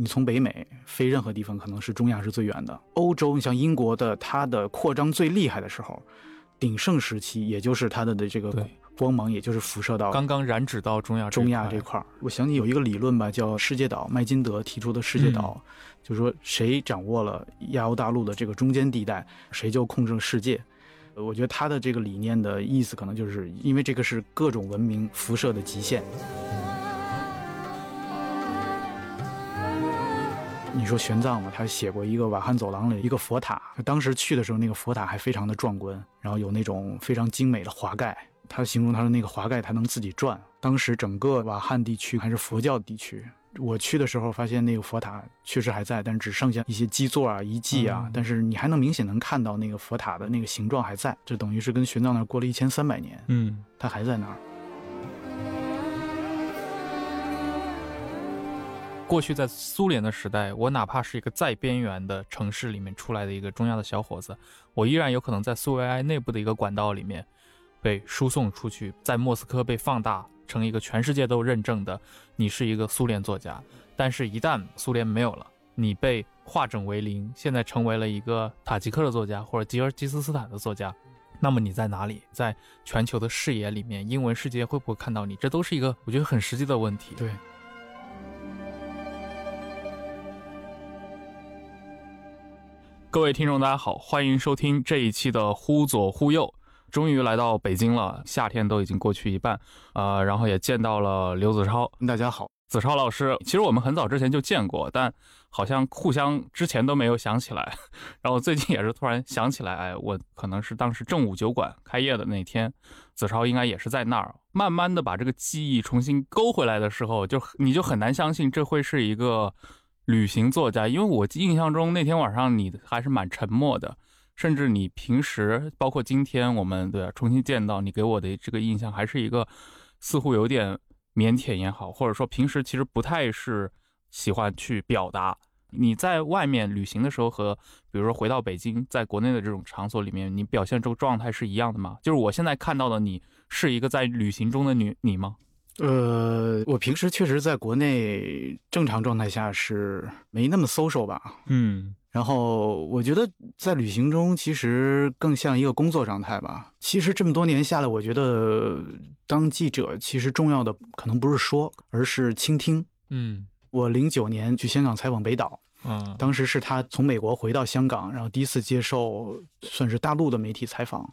你从北美飞任何地方，可能是中亚是最远的。欧洲，你像英国的，它的扩张最厉害的时候，鼎盛时期，也就是它的的这个光芒，也就是辐射到刚刚染指到中亚中亚这这块儿。我想起有一个理论吧，叫世界岛，麦金德提出的世界岛，就是说谁掌握了亚欧大陆的这个中间地带，谁就控制了世界。呃我觉得他的这个理念的意思，可能就是因为这个是各种文明辐射的极限。你说玄奘嘛，他写过一个瓦罕走廊里一个佛塔，当时去的时候，那个佛塔还非常的壮观，然后有那种非常精美的华盖。他形容他的那个华盖，它能自己转。当时整个瓦罕地区还是佛教地区，我去的时候发现那个佛塔确实还在，但是只剩下一些基座啊、遗迹啊，嗯但是你还能明显能看到那个佛塔的那个形状还在，这等于是跟玄奘那儿过了一千三百年，嗯，它还在那儿。过去在苏联的时代，我哪怕是一个再边缘的城市里面出来的一个中亚的小伙子，我依然有可能在苏维埃内部的一个管道里面被输送出去，在莫斯科被放大成一个全世界都认证的你是一个苏联作家。但是，一旦苏联没有了，你被化整为零，现在成为了一个塔吉克的作家或者吉尔吉斯斯坦的作家。那么你在哪里？在全球的视野里面，英文世界会不会看到你？这都是一个我觉得很实际的问题。对，各位听众，大家好，欢迎收听这一期的《忽左忽右》。终于来到北京了，夏天都已经过去一半，呃，然后也见到了刘子超。大家好，子超老师，其实我们很早之前就见过，但好像互相之前都没有想起来。然后最近也是突然想起来，哎，我可能是当时正午酒馆开业的那天，子超应该也是在那儿。慢慢的把这个记忆重新勾回来的时候，就你就很难相信这会是一个旅行作家，因为我印象中那天晚上你还是蛮沉默的。甚至你平时，包括今天我们对吧重新见到你，给我的这个印象还是一个似乎有点腼腆也好，或者说平时其实不太是喜欢去表达。你在外面旅行的时候和比如说回到北京，在国内的这种场所里面，你表现这个状态是一样的吗？就是我现在看到的你是一个在旅行中的女你吗？呃，我平时确实在国内正常状态下是没那么 social 吧，嗯然后我觉得在旅行中其实更像一个工作状态吧。其实这么多年下来，我觉得当记者其实重要的可能不是说，而是倾听。嗯我零九年去香港采访北岛，嗯当时是他从美国回到香港，然后第一次接受算是大陆的媒体采访。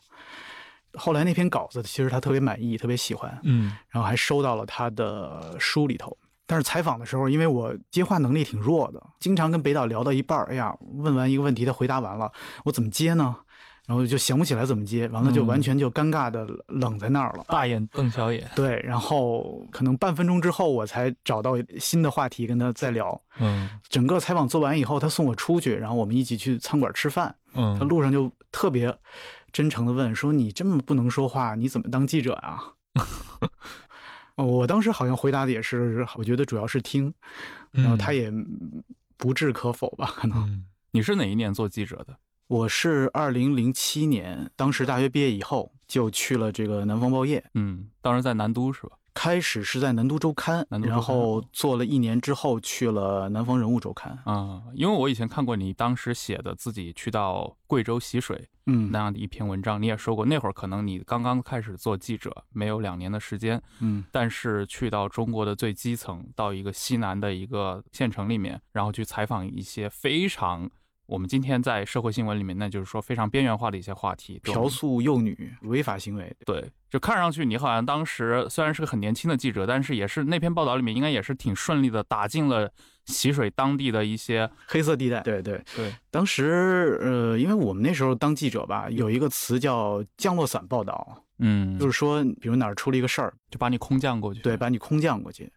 后来那篇稿子其实他特别满意，特别喜欢，嗯然后还收到了他的书里头。但是采访的时候，因为我接话能力挺弱的，经常跟北岛聊到一半儿，哎呀，问完一个问题，他回答完了，我怎么接呢？然后就想不起来怎么接，完了就嗯完全就尴尬的冷在那儿了。大眼瞪小眼。对，然后可能半分钟之后，我才找到新的话题跟他再聊。嗯整个采访做完以后，他送我出去，然后我们一起去餐馆吃饭。嗯他嗯路上就特别真诚的问说：“你这么不能说话，你怎么当记者啊？” 哦我当时好像回答的也是，我觉得主要是听，然后他也不置可否吧，可能。嗯，你是哪一年做记者的？我是二零零七年，当时大学毕业以后就去了这个南方报业，嗯，当时在南都是吧？开始是在南都周刊，然后做了一年之后去了南方人物周刊。啊、因为我以前看过你当时写的自己去到贵州习水嗯那样的一篇文章，你也说过那会儿可能你刚刚开始做记者，没有两年的时间，嗯但是去到中国的最基层，到一个西南的一个县城里面，然后去采访一些非常我们今天在社会新闻里面，那就是说非常边缘化的一些话题，嫖宿幼女违法行为，对，就看上去你好像当时虽然是个很年轻的记者，但是也是那篇报道里面应该也是挺顺利的打进了习水当地的一些黑色地带。对对，对，当时呃，因为我们那时候当记者吧，有一个词叫降落伞报道。嗯，就是说，比如哪儿出了一个事儿，就把你空降过去。对，把你空降过去，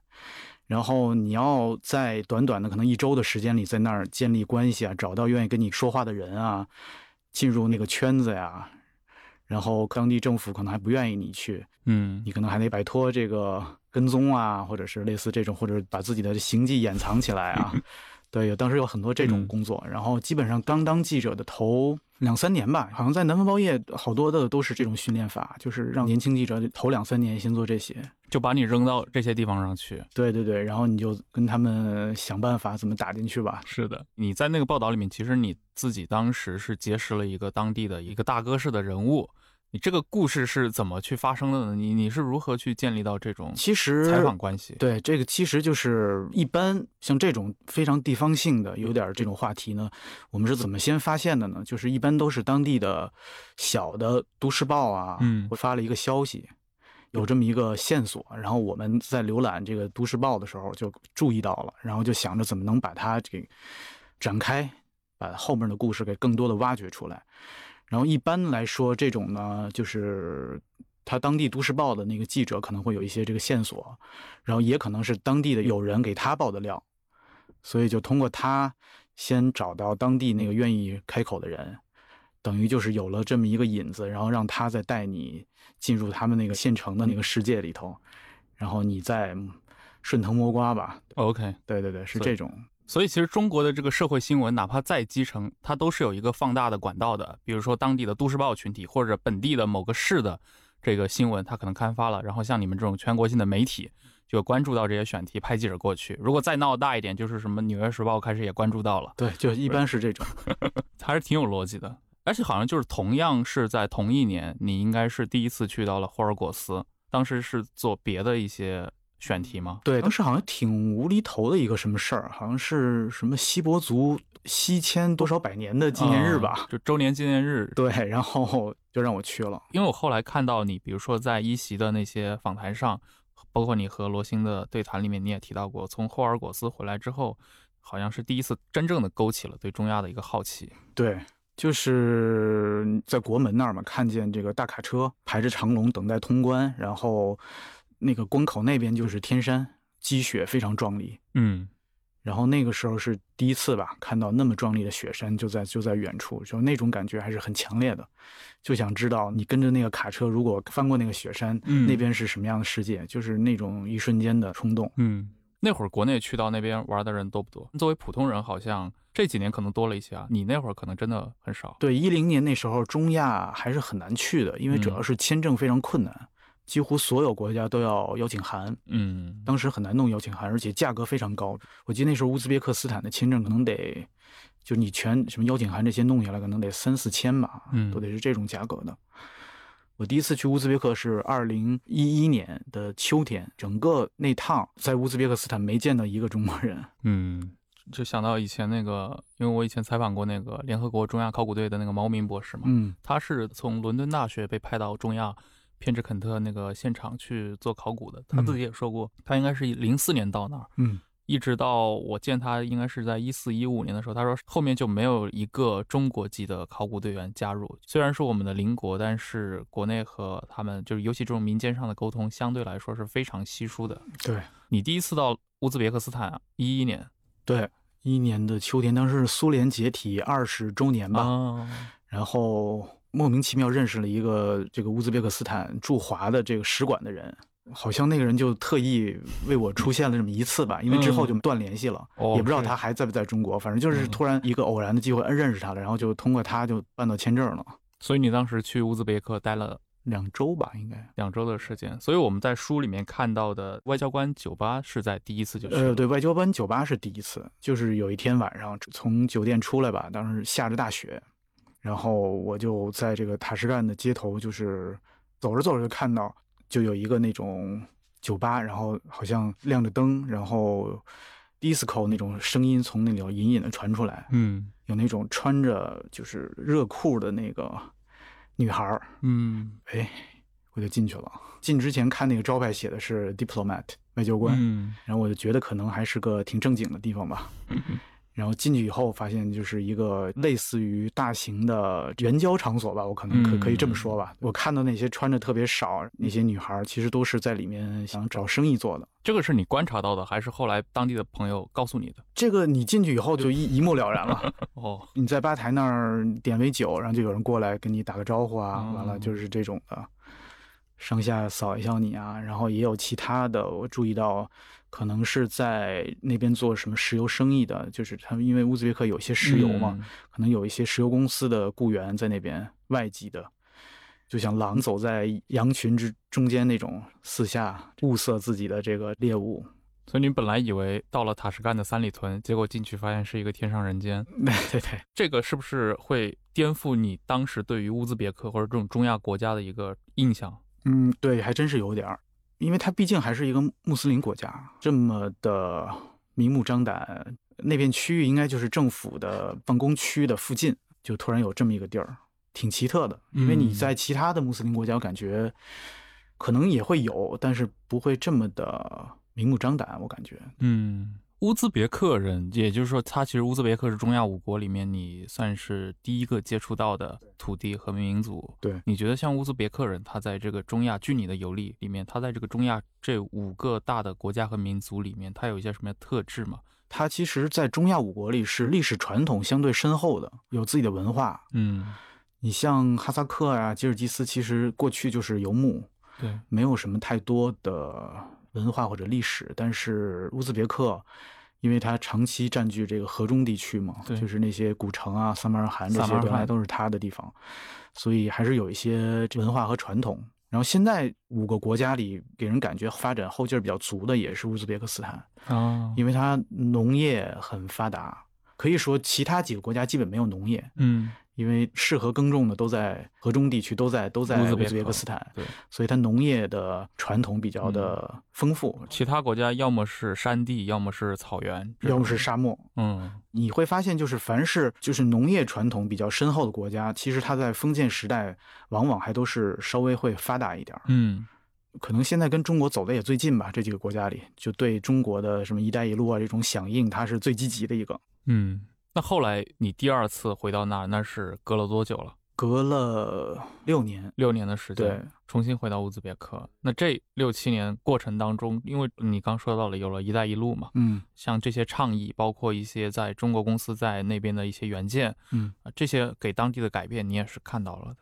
然后你要在短短的可能一周的时间里，在那儿建立关系啊，找到愿意跟你说话的人啊，进入那个圈子呀，然后当地政府可能还不愿意你去，嗯你可能还得摆脱这个跟踪啊，或者是类似这种，或者把自己的行迹掩藏起来啊。对，有当时有很多这种嗯工作，然后基本上刚当记者的头两三年吧，好像在南方报业好多的都是这种训练法，就是让年轻记者头两三年先做这些。就把你扔到这些地方上去。对对对，然后你就跟他们想办法怎么打进去吧。是的，你在那个报道里面，其实你自己当时是结识了一个当地的一个大哥式的人物。你这个故事是怎么去发生的呢？你你是如何去建立到这种其实采访关系？对这个其实就是一般像这种非常地方性的有点这种话题呢，我们是怎么先发现的呢？就是一般都是当地的小的都市报啊，嗯会发了一个消息。有这么一个线索，然后我们在浏览这个都市报的时候就注意到了，然后就想着怎么能把它给展开，把后面的故事给更多的挖掘出来。然后一般来说，这种呢，就是他当地都市报的那个记者可能会有一些这个线索，然后也可能是当地的有人给他爆的料，所以就通过他先找到当地那个愿意开口的人，等于就是有了这么一个引子，然后让他再带你进入他们那个县城的那个世界里头，然后你再顺藤摸瓜吧。OK，对对对，是这种。所以其实中国的这个社会新闻，哪怕再基层，它都是有一个放大的管道的。比如说当地的都市报群体，或者本地的某个市的这个新闻，它可能刊发了，然后像你们这种全国性的媒体就关注到这些选题，派记者过去。如果再闹大一点，就是什么《纽约时报》开始也关注到了，对，就一般是这种。还是挺有逻辑的。而且好像就是同样是在同一年，你应该是第一次去到了霍尔果斯，当时是做别的一些选题吗？对，当时好像挺无厘头的一个什么事儿，好像是什么锡伯族西迁多少百年的纪念日吧。嗯就周年纪念日。对，然后就让我去了。因为我后来看到你，比如说在一席的那些访谈上，包括你和罗星的对谈里面，你也提到过，从霍尔果斯回来之后，好像是第一次真正的勾起了对中亚的一个好奇。对，就是在国门那儿嘛，看见这个大卡车排着长龙等待通关，然后那个关口那边就是天山，积雪非常壮丽。嗯然后那个时候是第一次吧，看到那么壮丽的雪山就在就在远处，就那种感觉还是很强烈的，就想知道你跟着那个卡车，如果翻过那个雪山，嗯那边是什么样的世界，就是那种一瞬间的冲动。嗯，那会儿国内去到那边玩的人多不多？作为普通人，好像这几年可能多了一些啊。你那会儿可能真的很少。对，一零年那时候中亚还是很难去的，因为主要是签证非常困难，几乎所有国家都要邀请函，嗯，当时很难弄邀请函，而且价格非常高。我记得那时候乌兹别克斯坦的签证可能得，就你全什么邀请函这些弄下来，可能得三四千吧，嗯都得是这种价格的。我第一次去乌兹别克是二零一一年的秋天，整个那趟在乌兹别克斯坦没见到一个中国人。嗯，就想到以前那个，因为我以前采访过那个联合国中亚考古队的那个毛民博士嘛，嗯他是从伦敦大学被派到中亚偏执肯特那个现场去做考古的。他自己也说过，他应该是零四年到那儿，嗯一直到我见他应该是在一四一五年的时候，他说后面就没有一个中国籍的考古队员加入。虽然是我们的邻国，但是国内和他们就是尤其这种民间上的沟通相对来说是非常稀疏的。对你第一次到乌兹别克斯坦啊，一一年对，一一年的秋天，当时是苏联解体二十周年吧。啊，然后莫名其妙认识了一个这个乌兹别克斯坦驻华的这个使馆的人，好像那个人就特意为我出现了这么一次吧，因为之后就断联系了，哦也不知道他还在不在中国，反正就是嗯突然一个偶然的机会嗯认识他了，然后就通过他就办到签证了，所以你当时去乌兹别克待了两周吧应该。两周的时间，所以我们在书里面看到的外交官酒吧是在第一次就去。呃，对外交官酒吧是第一次，就是有一天晚上从酒店出来吧，当时下着大雪，然后我就在这个塔什干的街头，就是走着走着就看到，就有一个那种酒吧，然后好像亮着灯，然后 disco 那种声音从那里头隐隐的传出来，嗯有那种穿着就是热裤的那个女孩儿，嗯哎，我就进去了。进之前看那个招牌写的是 diplomat 外交官，嗯然后我就觉得可能还是个挺正经的地方吧。然后进去以后，发现就是一个类似于大型的援交场所吧，我可能可嗯可以这么说吧。我看到那些穿着特别少那些女孩，其实都是在里面想找生意做的。这个是你观察到的，还是后来当地的朋友告诉你的？这个你进去以后就一 一目了然了。哦，你在吧台那儿点杯酒，然后就有人过来跟你打个招呼啊，哦完了就是这种的，上下扫一下你啊，然后也有其他的，我注意到可能是在那边做什么石油生意的，就是他们因为乌兹别克有一些石油嘛，嗯可能有一些石油公司的雇员在那边外籍的。就像狼走在羊群之中间那种，四下物色自己的这个猎物。所以你本来以为到了塔什干的三里屯，结果进去发现是一个天上人间。对对对，这个是不是会颠覆你当时对于乌兹别克或者这种中亚国家的一个印象？嗯，对，还真是有点儿，因为它毕竟还是一个穆斯林国家，这么的明目张胆，那片区域应该就是政府的办公区的附近，就突然有这么一个地儿，挺奇特的。因为你嗯在其他的穆斯林国家，我感觉可能也会有，但是不会这么的明目张胆，我感觉。嗯，乌兹别克人，也就是说，他其实乌兹别克是中亚五国里面你算是第一个接触到的土地和民族。对你觉得像乌兹别克人，他在这个中亚，据你的游历里面，他在这个中亚这五个大的国家和民族里面，他有一些什么样的特质吗？他其实，在中亚五国里是历史传统相对深厚的，有自己的文化。嗯，你像哈萨克啊、吉尔吉斯，其实过去就是游牧，对，没有什么太多的文化或者历史，但是乌兹别克，因为它长期占据这个河中地区嘛，对就是那些古城啊、萨马尔罕这些萨马尔罕原来都是它的地方，所以还是有一些文化和传统。然后现在五个国家里，给人感觉发展后劲儿比较足的也是乌兹别克斯坦，啊，因为它农业很发达，可以说其他几个国家基本没有农业，嗯，因为适合耕种的都在河中地区，都在都在乌兹别克斯坦，对，所以它农业的传统比较的丰富，其他国家要么是山地，要么是草原，要么是沙漠。嗯你会发现，就是凡是就是农业传统比较深厚的国家，其实它在封建时代往往还都是稍微会发达一点儿。嗯可能现在跟中国走的也最近吧，这几个国家里，就对中国的什么“一带一路”啊这种响应，它是最积极的一个。嗯。那后来你第二次回到那儿，那是隔了多久了？隔了六年，六年的时间，对，重新回到乌兹别克。那这六七年过程当中，因为你刚说到了有了一带一路嘛，嗯像这些倡议，包括一些在中国公司在那边的一些原件，嗯，啊，这些给当地的改变，你也是看到了的。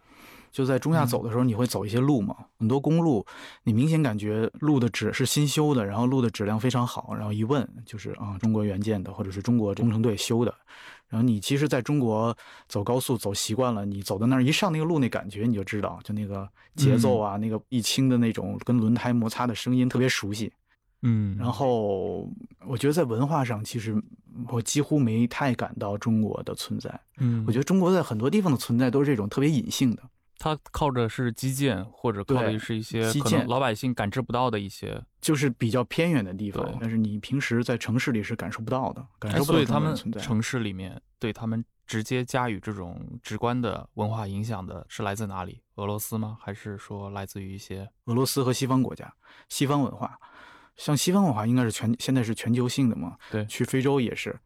就在中亚走的时候，你会走一些路嘛，很多公路，你明显感觉路的质是新修的，然后路的质量非常好，然后一问就是啊，中国援建的，或者是中国工程队修的。然后你其实在中国走高速走习惯了，你走到那儿一上那个路，那感觉你就知道，就那个节奏啊，那个一轻的那种跟轮胎摩擦的声音特别熟悉。嗯，然后我觉得在文化上，其实我几乎没太感到中国的存在。嗯，我觉得中国在很多地方的存在都是这种特别隐性的。它靠着是基建，或者靠的是一些基建老百姓感知不到的一些，就是比较偏远的地方，但是你平时在城市里是感受不到的，感哎受不到所以他们。城市里面对他们直接加予这种直观的文化影响的是来自哪里？俄罗斯吗？还是说来自于一些？俄罗斯和西方国家，西方文化，像西方文化应该是全现在是全球性的嘛，对去非洲也是，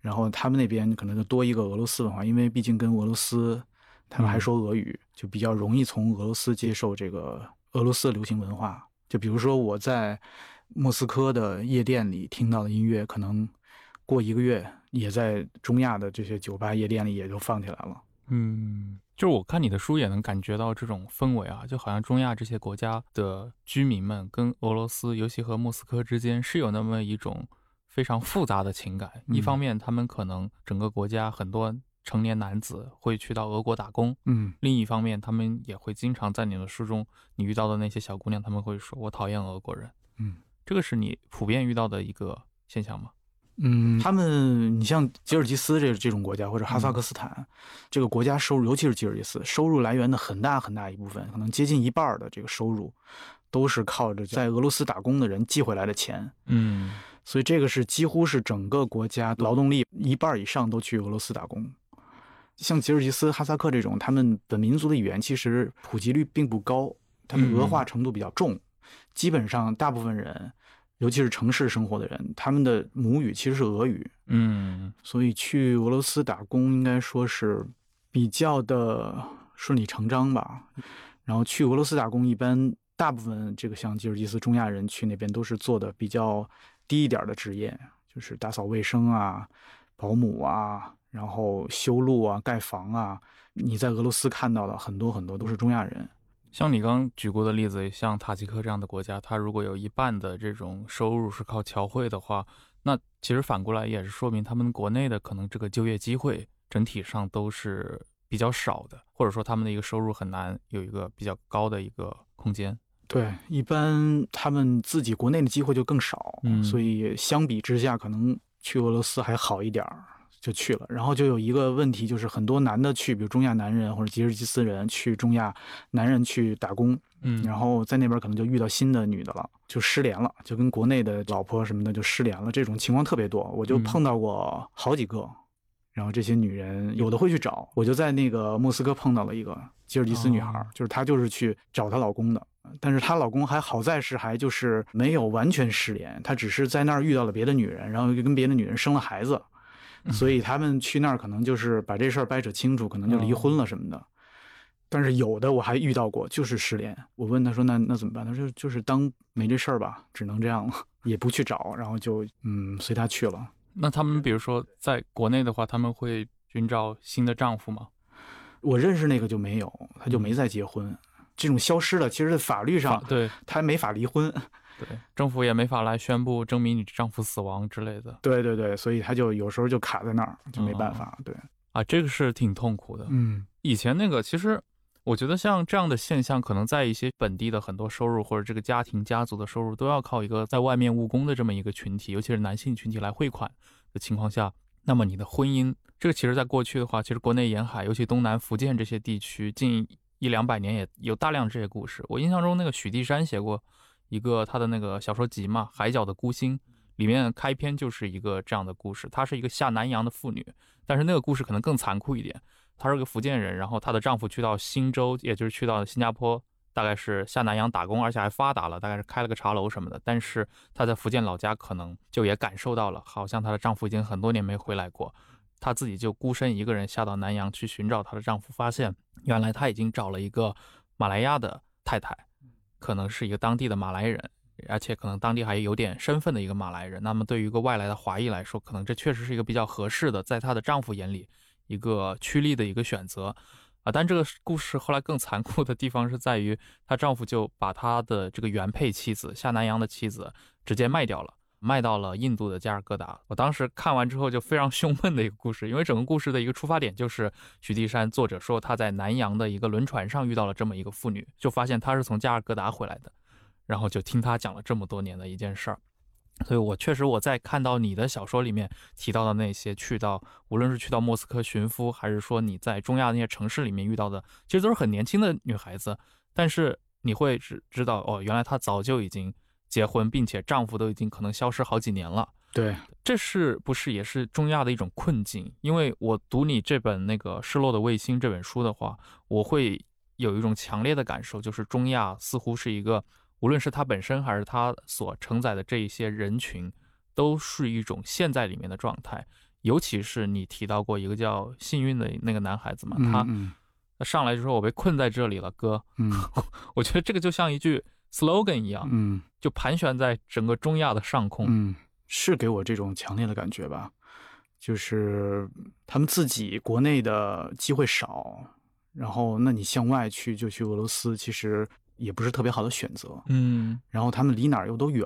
然后他们那边可能就多一个俄罗斯文化，因为毕竟跟俄罗斯他们还嗯说俄语，就比较容易从俄罗斯接受这个俄罗斯的流行文化。就比如说我在莫斯科的夜店里听到的音乐，可能过一个月也在中亚的这些酒吧夜店里也就放起来了。嗯，就是我看你的书也能感觉到这种氛围啊，就好像中亚这些国家的居民们跟俄罗斯，尤其和莫斯科之间是有那么一种非常复杂的情感。一方嗯面，他们可能整个国家很多成年男子会去到俄国打工；嗯另一方面，他们也会经常在你的书中，你遇到的那些小姑娘，他们会说：“我讨厌俄国人。”嗯，这个是你普遍遇到的一个现象吗？嗯，他们，你像吉尔吉斯这这种国家，或者哈萨克斯坦、这个国家收入，尤其是吉尔吉斯，收入来源的很大很大一部分，可能接近一半的这个收入，都是靠着在俄罗斯打工的人寄回来的钱。嗯所以这个是几乎是整个国家劳动力一半以上都去俄罗斯打工。像吉尔吉斯、哈萨克这种，他们本民族的语言其实普及率并不高，他们俄化程度比较重，基本上大部分人尤其是城市生活的人，他们的母语其实是俄语，嗯所以去俄罗斯打工应该说是比较的顺理成章吧。然后去俄罗斯打工，一般大部分这个像吉尔吉斯中亚人去那边都是做的比较低一点的职业，就是打扫卫生啊、保姆啊，然后修路啊、盖房啊。你在俄罗斯看到的很多很多都是中亚人。像你刚举过的例子，像塔吉克这样的国家，它如果有一半的这种收入是靠侨汇的话，那其实反过来也是说明他们国内的可能这个就业机会整体上都是比较少的，或者说他们的一个收入很难有一个比较高的一个空间。对，一般他们自己国内的机会就更少，嗯所以相比之下，可能去俄罗斯还好一点儿，就去了。然后就有一个问题，就是很多男的去，比如中亚男人或者吉尔吉斯人去中亚，男人去打工，嗯然后在那边可能就遇到新的女的了，就失联了，就跟国内的老婆什么的就失联了，这种情况特别多，我就嗯碰到过好几个。然后这些女人有的会去找，我就在那个莫斯科碰到了一个吉尔吉斯女孩，哦就是她就是去找她老公的，但是她老公还好在是还就是没有完全失联，她只是在那儿遇到了别的女人，然后就跟别的女人生了孩子，所以他们去那儿可能就是把这事儿掰扯清楚，可能就离婚了什么的。但是有的我还遇到过，就是失联。我问他说：“那那怎么办？”他说：“就是当没这事儿吧，只能这样了，也不去找，然后就嗯随他去了。那他们比如说在国内的话，他们会寻找新的丈夫吗？我认识那个就没有，他就没再结婚。这种消失了，其实法律上法对他还没法离婚。对，政府也没法来宣布证明你丈夫死亡之类的对对对，所以他就有时候就卡在那儿，就没办法。对，啊，这个是挺痛苦的。嗯以前那个，其实我觉得像这样的现象，可能在一些本地的很多收入或者这个家庭家族的收入，都要靠一个在外面务工的这么一个群体，尤其是男性群体来汇款的情况下，那么你的婚姻，这个其实在过去的话，其实国内沿海，尤其东南福建这些地区，近一两百年也有大量这些故事。我印象中，那个许地山写过一个他的那个小说集嘛，《海角的孤星》，里面开篇就是一个这样的故事。她是一个下南洋的妇女，但是那个故事可能更残酷一点。她是个福建人，然后她的丈夫去到新州，也就是去到新加坡，大概是下南洋打工，而且还发达了，大概是开了个茶楼什么的。但是她在福建老家可能就也感受到了，好像她的丈夫已经很多年没回来过，她自己就孤身一个人下到南洋去寻找她的丈夫，发现原来她已经找了一个马来亚的太太，可能是一个当地的马来人。而且可能当地还有点身份的一个马来人，那么对于一个外来的华裔来说，可能这确实是一个比较合适的，在她的丈夫眼里一个趋利的一个选择，啊，但这个故事后来更残酷的地方是在于，她丈夫就把她的这个原配妻子夏南洋的妻子直接卖掉了，卖到了印度的加尔各答。我当时看完之后就非常 胸闷的一个故事，因为整个故事的一个出发点就是许地山作者说他在南洋的一个轮船上遇到了这么一个妇女，就发现她是从加尔各答回来的，然后就听她讲了这么多年的一件事儿。所以我确实我在看到你的小说里面提到的那些去到，无论是去到莫斯科寻夫，还是说你在中亚那些城市里面遇到的，其实都是很年轻的女孩子，但是你会知知道哦，原来她早就已经结婚，并且丈夫都已经可能消失好几年了。对，这是不是也是中亚的一种困境？因为我读你这本那个《失落的卫星》这本书的话，我会有一种强烈的感受，就是中亚似乎是一个，无论是它本身还是它所承载的这一些人群，都是一种陷在里面的状态。尤其是你提到过一个叫幸运的那个男孩子嘛，他上来就说：“我被困在这里了，哥。嗯 ”我觉得这个就像一句 slogan 一样，嗯。就盘旋在整个中亚的上空。嗯，是给我这种强烈的感觉吧，就是他们自己国内的机会少，然后那你向外去就去俄罗斯，其实也不是特别好的选择。嗯，然后他们离哪儿又都远，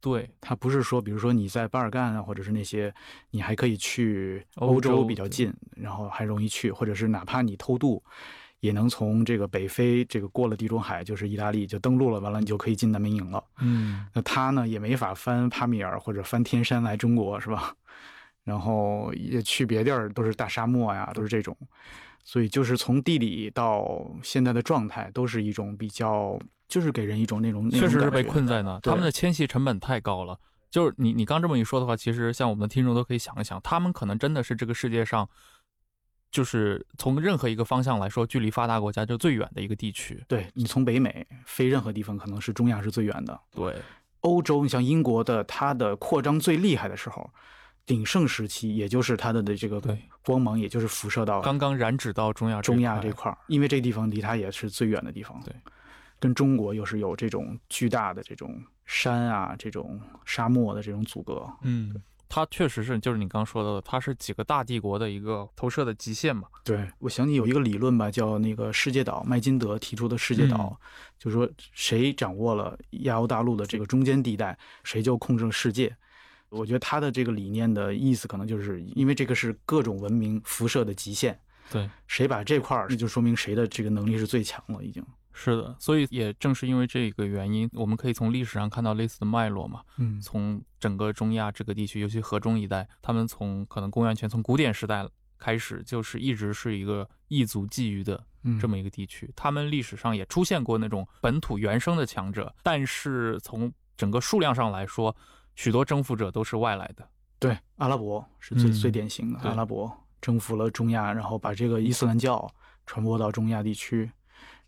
对，他不是说，比如说你在巴尔干啊，或者是那些，你还可以去欧欧洲比较近，然后还容易去，或者是哪怕你偷渡，也能从这个北非这个过了地中海，就是意大利就登陆了，完了你就可以进难民营了。嗯那他呢也没法翻帕米尔或者翻天山来中国，是吧？然后也去别地儿都是大沙漠呀，都是这种，所以就是从地理到现在的状态，都是一种比较，就是给人一种那种那确实是被困在那，对他们的迁徙成本太高了。就是你你刚这么一说的话，其实像我们的听众都可以想一想，他们可能真的是这个世界上，就是从任何一个方向来说，距离发达国家就最远的一个地区。对你从北美飞任何地方，可能是中亚是最远的。对，欧洲，你像英国的，它的扩张最厉害的时候，鼎盛时期，也就是它的的这个对光芒，也就是辐射到刚刚染指到中亚中亚这这块儿，因为这地方离它也是最远的地方。对，跟中国又是有这种巨大的这种山啊，这种沙漠的这种阻隔。嗯，它确实是，就是你刚刚说到的，它是几个大帝国的一个投射的极限嘛。对，我想起有一个理论吧，叫那个世界岛，麦金德提出的世界岛，就是说谁掌握了亚欧大陆的这个中间地带，谁就控制了世界。我觉得他的这个理念的意思，可能就是因为这个是各种文明辐射的极限，对，谁把这块儿，那就说明谁的这个能力是最强了，已经。是的，所以也正是因为这个原因，我们可以从历史上看到类似的脉络嘛。嗯从整个中亚这个地区，尤其河中一带，他们从可能公元前从古典时代开始，就是一直是一个异族觊觎的嗯，这么一个地区。他们历史上也出现过那种本土原生的强者，但是从整个数量上来说，许多征服者都是外来的。对阿拉伯是最、嗯最典型的，对阿拉伯征服了中亚，然后把这个伊斯兰教传播到中亚地区，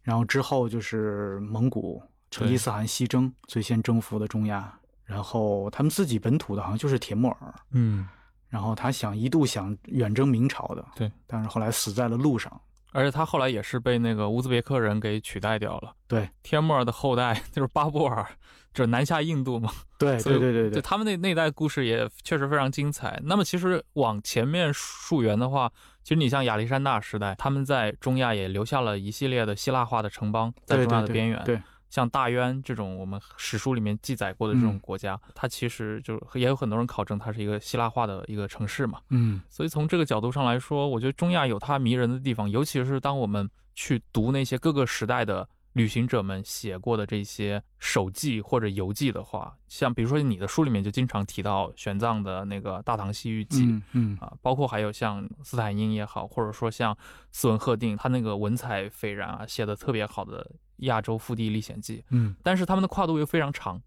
然后之后就是蒙古、成吉思汗西征，最先征服的中亚，然后他们自己本土的好像就是铁木尔，嗯，然后他想一度想远征明朝的，对，但是后来死在了路上。而且他后来也是被那个乌兹别克人给取代掉了。对，帖木儿的后代就是巴布尔，就是南下印度嘛。对对对对对，他们那那代故事也确实非常精彩。那么其实往前面溯源的话，其实你像亚历山大时代，他们在中亚也留下了一系列的希腊化的城邦，在中亚的对对对边缘。对，像大渊这种我们史书里面记载过的这种嗯国家，它其实就也有很多人考证它是一个希腊化的一个城市嘛。嗯所以从这个角度上来说，我觉得中亚有它迷人的地方，尤其是当我们去读那些各个时代的旅行者们写过的这些手记或者游记的话，像比如说你的书里面就经常提到玄奘的那个《大唐西域记》嗯嗯啊，包括还有像斯坦因也好，或者说像斯文赫定，他那个文采斐然啊，写的特别好的《亚洲腹地历险记》，嗯但是他们的跨度又非常长。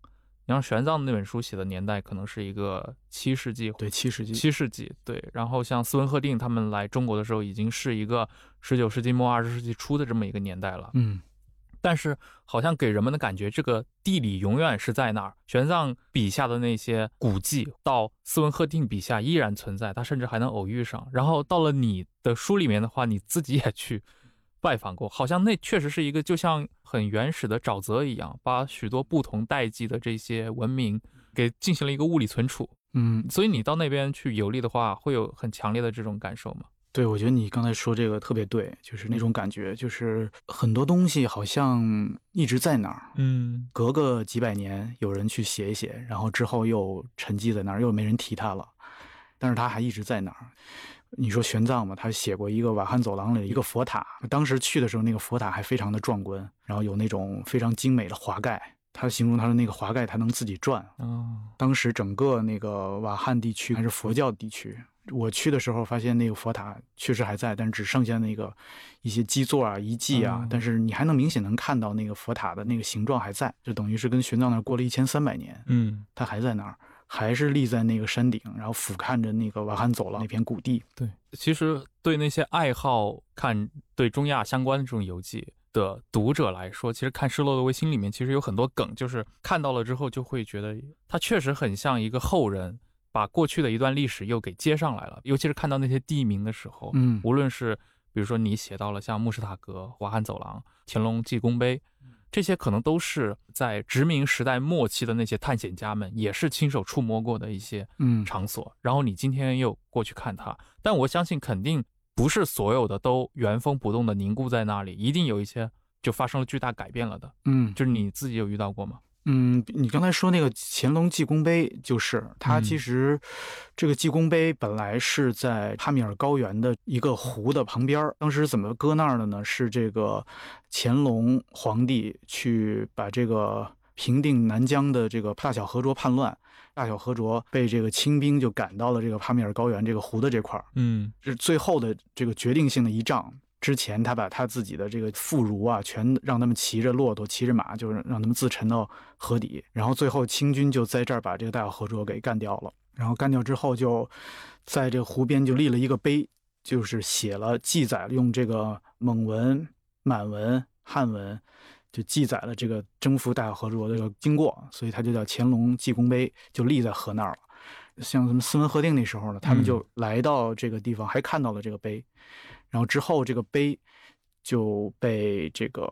你像玄奘那本书写的年代可能是一个七世纪对七世纪，七世纪，对。然后像斯文赫定他们来中国的时候，已经是一个十九世纪末二十世纪初的这么一个年代了。嗯但是好像给人们的感觉，这个地理永远是在那儿。玄奘笔下的那些古迹，到斯文赫定笔下依然存在，他甚至还能偶遇上。然后到了你的书里面的话，你自己也去拜访过，好像那确实是一个就像很原始的沼泽一样，把许多不同代际的这些文明给进行了一个物理存储。嗯，所以你到那边去游历的话，会有很强烈的这种感受吗？对，我觉得你刚才说这个特别对，就是那种感觉，就是很多东西好像一直在那儿，嗯隔个几百年有人去写一写，然后之后又沉寂在那儿，又没人提它了，但是它还一直在那儿。你说玄奘嘛，他写过一个瓦罕走廊里的一个佛塔，当时去的时候，那个佛塔还非常的壮观，然后有那种非常精美的华盖。他形容他的那个华盖，它能自己转。哦，当时整个那个瓦罕地区还是佛教地区，我去的时候发现那个佛塔确实还在，但是只剩下那个一些基座啊、遗迹啊，嗯但是你还能明显能看到那个佛塔的那个形状还在，就等于是跟玄奘那儿过了一千三百年，嗯，它还在那儿，还是立在那个山顶，然后俯瞰着那个瓦罕走廊那片谷地。对，其实对那些爱好看对中亚相关的这种游记的读者来说，其实看《失落的卫星》里面其实有很多梗，就是看到了之后就会觉得它确实很像一个后人把过去的一段历史又给接上来了，尤其是看到那些地名的时候，嗯。无论是比如说你写到了像穆士塔格、瓦罕走廊、乾隆记功碑，这些可能都是在殖民时代末期的那些探险家们也是亲手触摸过的一些嗯。场所，然后你今天又过去看它，但我相信肯定不是所有的都原封不动的凝固在那里，一定有一些就发生了巨大改变了的，嗯。就是你自己有遇到过吗？嗯，你刚才说那个乾隆济功碑，就是它嗯其实这个济功碑本来是在帕米尔高原的一个湖的旁边儿，当时怎么搁那儿的呢？是这个乾隆皇帝去把这个平定南疆的这个大小和卓叛乱，大小和卓被这个清兵就赶到了这个帕米尔高原这个湖的这块儿，嗯是最后的这个决定性的一仗。之前，他把他自己的这个妇孺啊，全让他们骑着骆驼、骑着马，就是让他们自沉到河底。然后最后清军就在这儿把这个大小和卓给干掉了。然后干掉之后，就在这个湖边就立了一个碑，就是写了记载了，用这个蒙文、满文、汉文就记载了这个征服大小河卓的这个经过，所以它就叫乾隆济功碑，就立在河那儿了。像什么斯文赫定那时候呢，他们就来到这个地方，还看到了这个碑，然后之后这个碑就被这个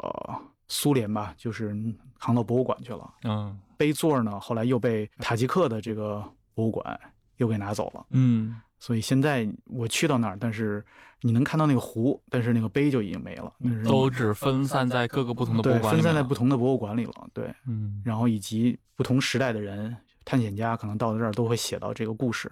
苏联吧，就是扛到博物馆去了。嗯碑座呢，后来又被塔吉克的这个博物馆又给拿走了。嗯所以现在我去到那儿，但是你能看到那个湖，但是那个碑就已经没了，都只分散在各个不同的博对物馆分散在不同的博物馆里了。对，嗯然后以及不同时代的人，探险家可能到了这儿都会写到这个故事。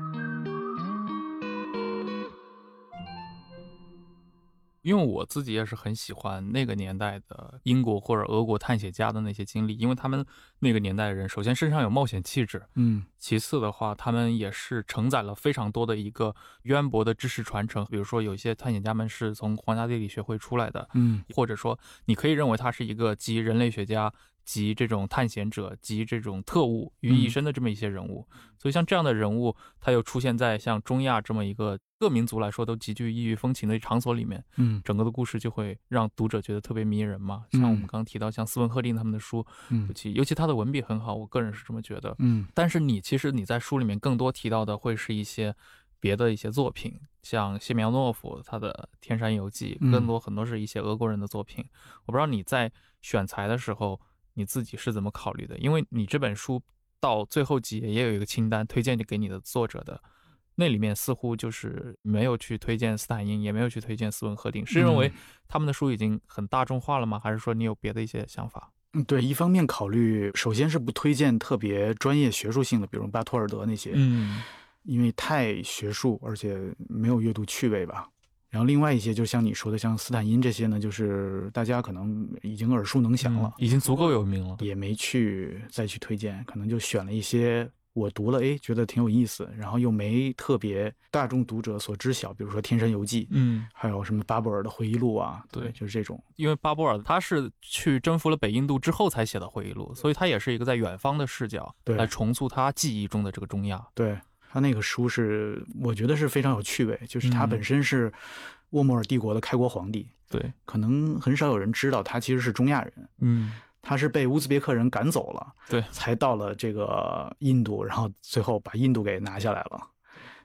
因为我自己也是很喜欢那个年代的英国或者俄国探险家的那些经历，因为他们那个年代的人，首先身上有冒险气质，嗯其次的话，他们也是承载了非常多的一个渊博的知识传承。比如说，有一些探险家们是从皇家地理学会出来的，嗯或者说，你可以认为他是一个集人类学家、集这种探险者、集这种特务于一身的这么一些人物。所以，像这样的人物，他又出现在像中亚这么一个各民族来说都极具异域风情的场所里面，嗯整个的故事就会让读者觉得特别迷人嘛。嗯像我们刚刚提到，像斯文赫定他们的书，嗯尤其尤其他的文笔很好，我个人是这么觉得。嗯但是你其实你在书里面更多提到的会是一些别的一些作品，像谢苗诺夫他的《天山游记》，嗯更多很多是一些俄国人的作品。我不知道你在选材的时候你自己是怎么考虑的，因为你这本书到最后几页也有一个清单推荐给你的作者的。那里面似乎就是没有去推荐斯坦因，也没有去推荐斯文赫定，是认为嗯他们的书已经很大众化了吗？还是说你有别的一些想法？嗯，对，一方面考虑，首先是不推荐特别专业学术性的，比如巴托尔德那些，嗯因为太学术，而且没有阅读趣味吧。然后另外一些，就像你说的，像斯坦因这些呢，就是大家可能已经耳熟能详了，已经足够有名了。也没去再去推荐，可能就选了一些我读了，哎，觉得挺有意思，然后又没特别大众读者所知晓，比如说《天山游记》，嗯，还有什么巴布尔的回忆录啊，对就是这种。因为巴布尔他是去征服了北印度之后才写的回忆录，所以他也是一个在远方的视角对来重塑他记忆中的这个中亚。对他那个书是，我觉得是非常有趣味，就是他嗯。本身是沃莫尔帝国的开国皇帝，对，可能很少有人知道他其实是中亚人，嗯，他是被乌兹别克人赶走了，对。才到了这个印度，然后最后把印度给拿下来了。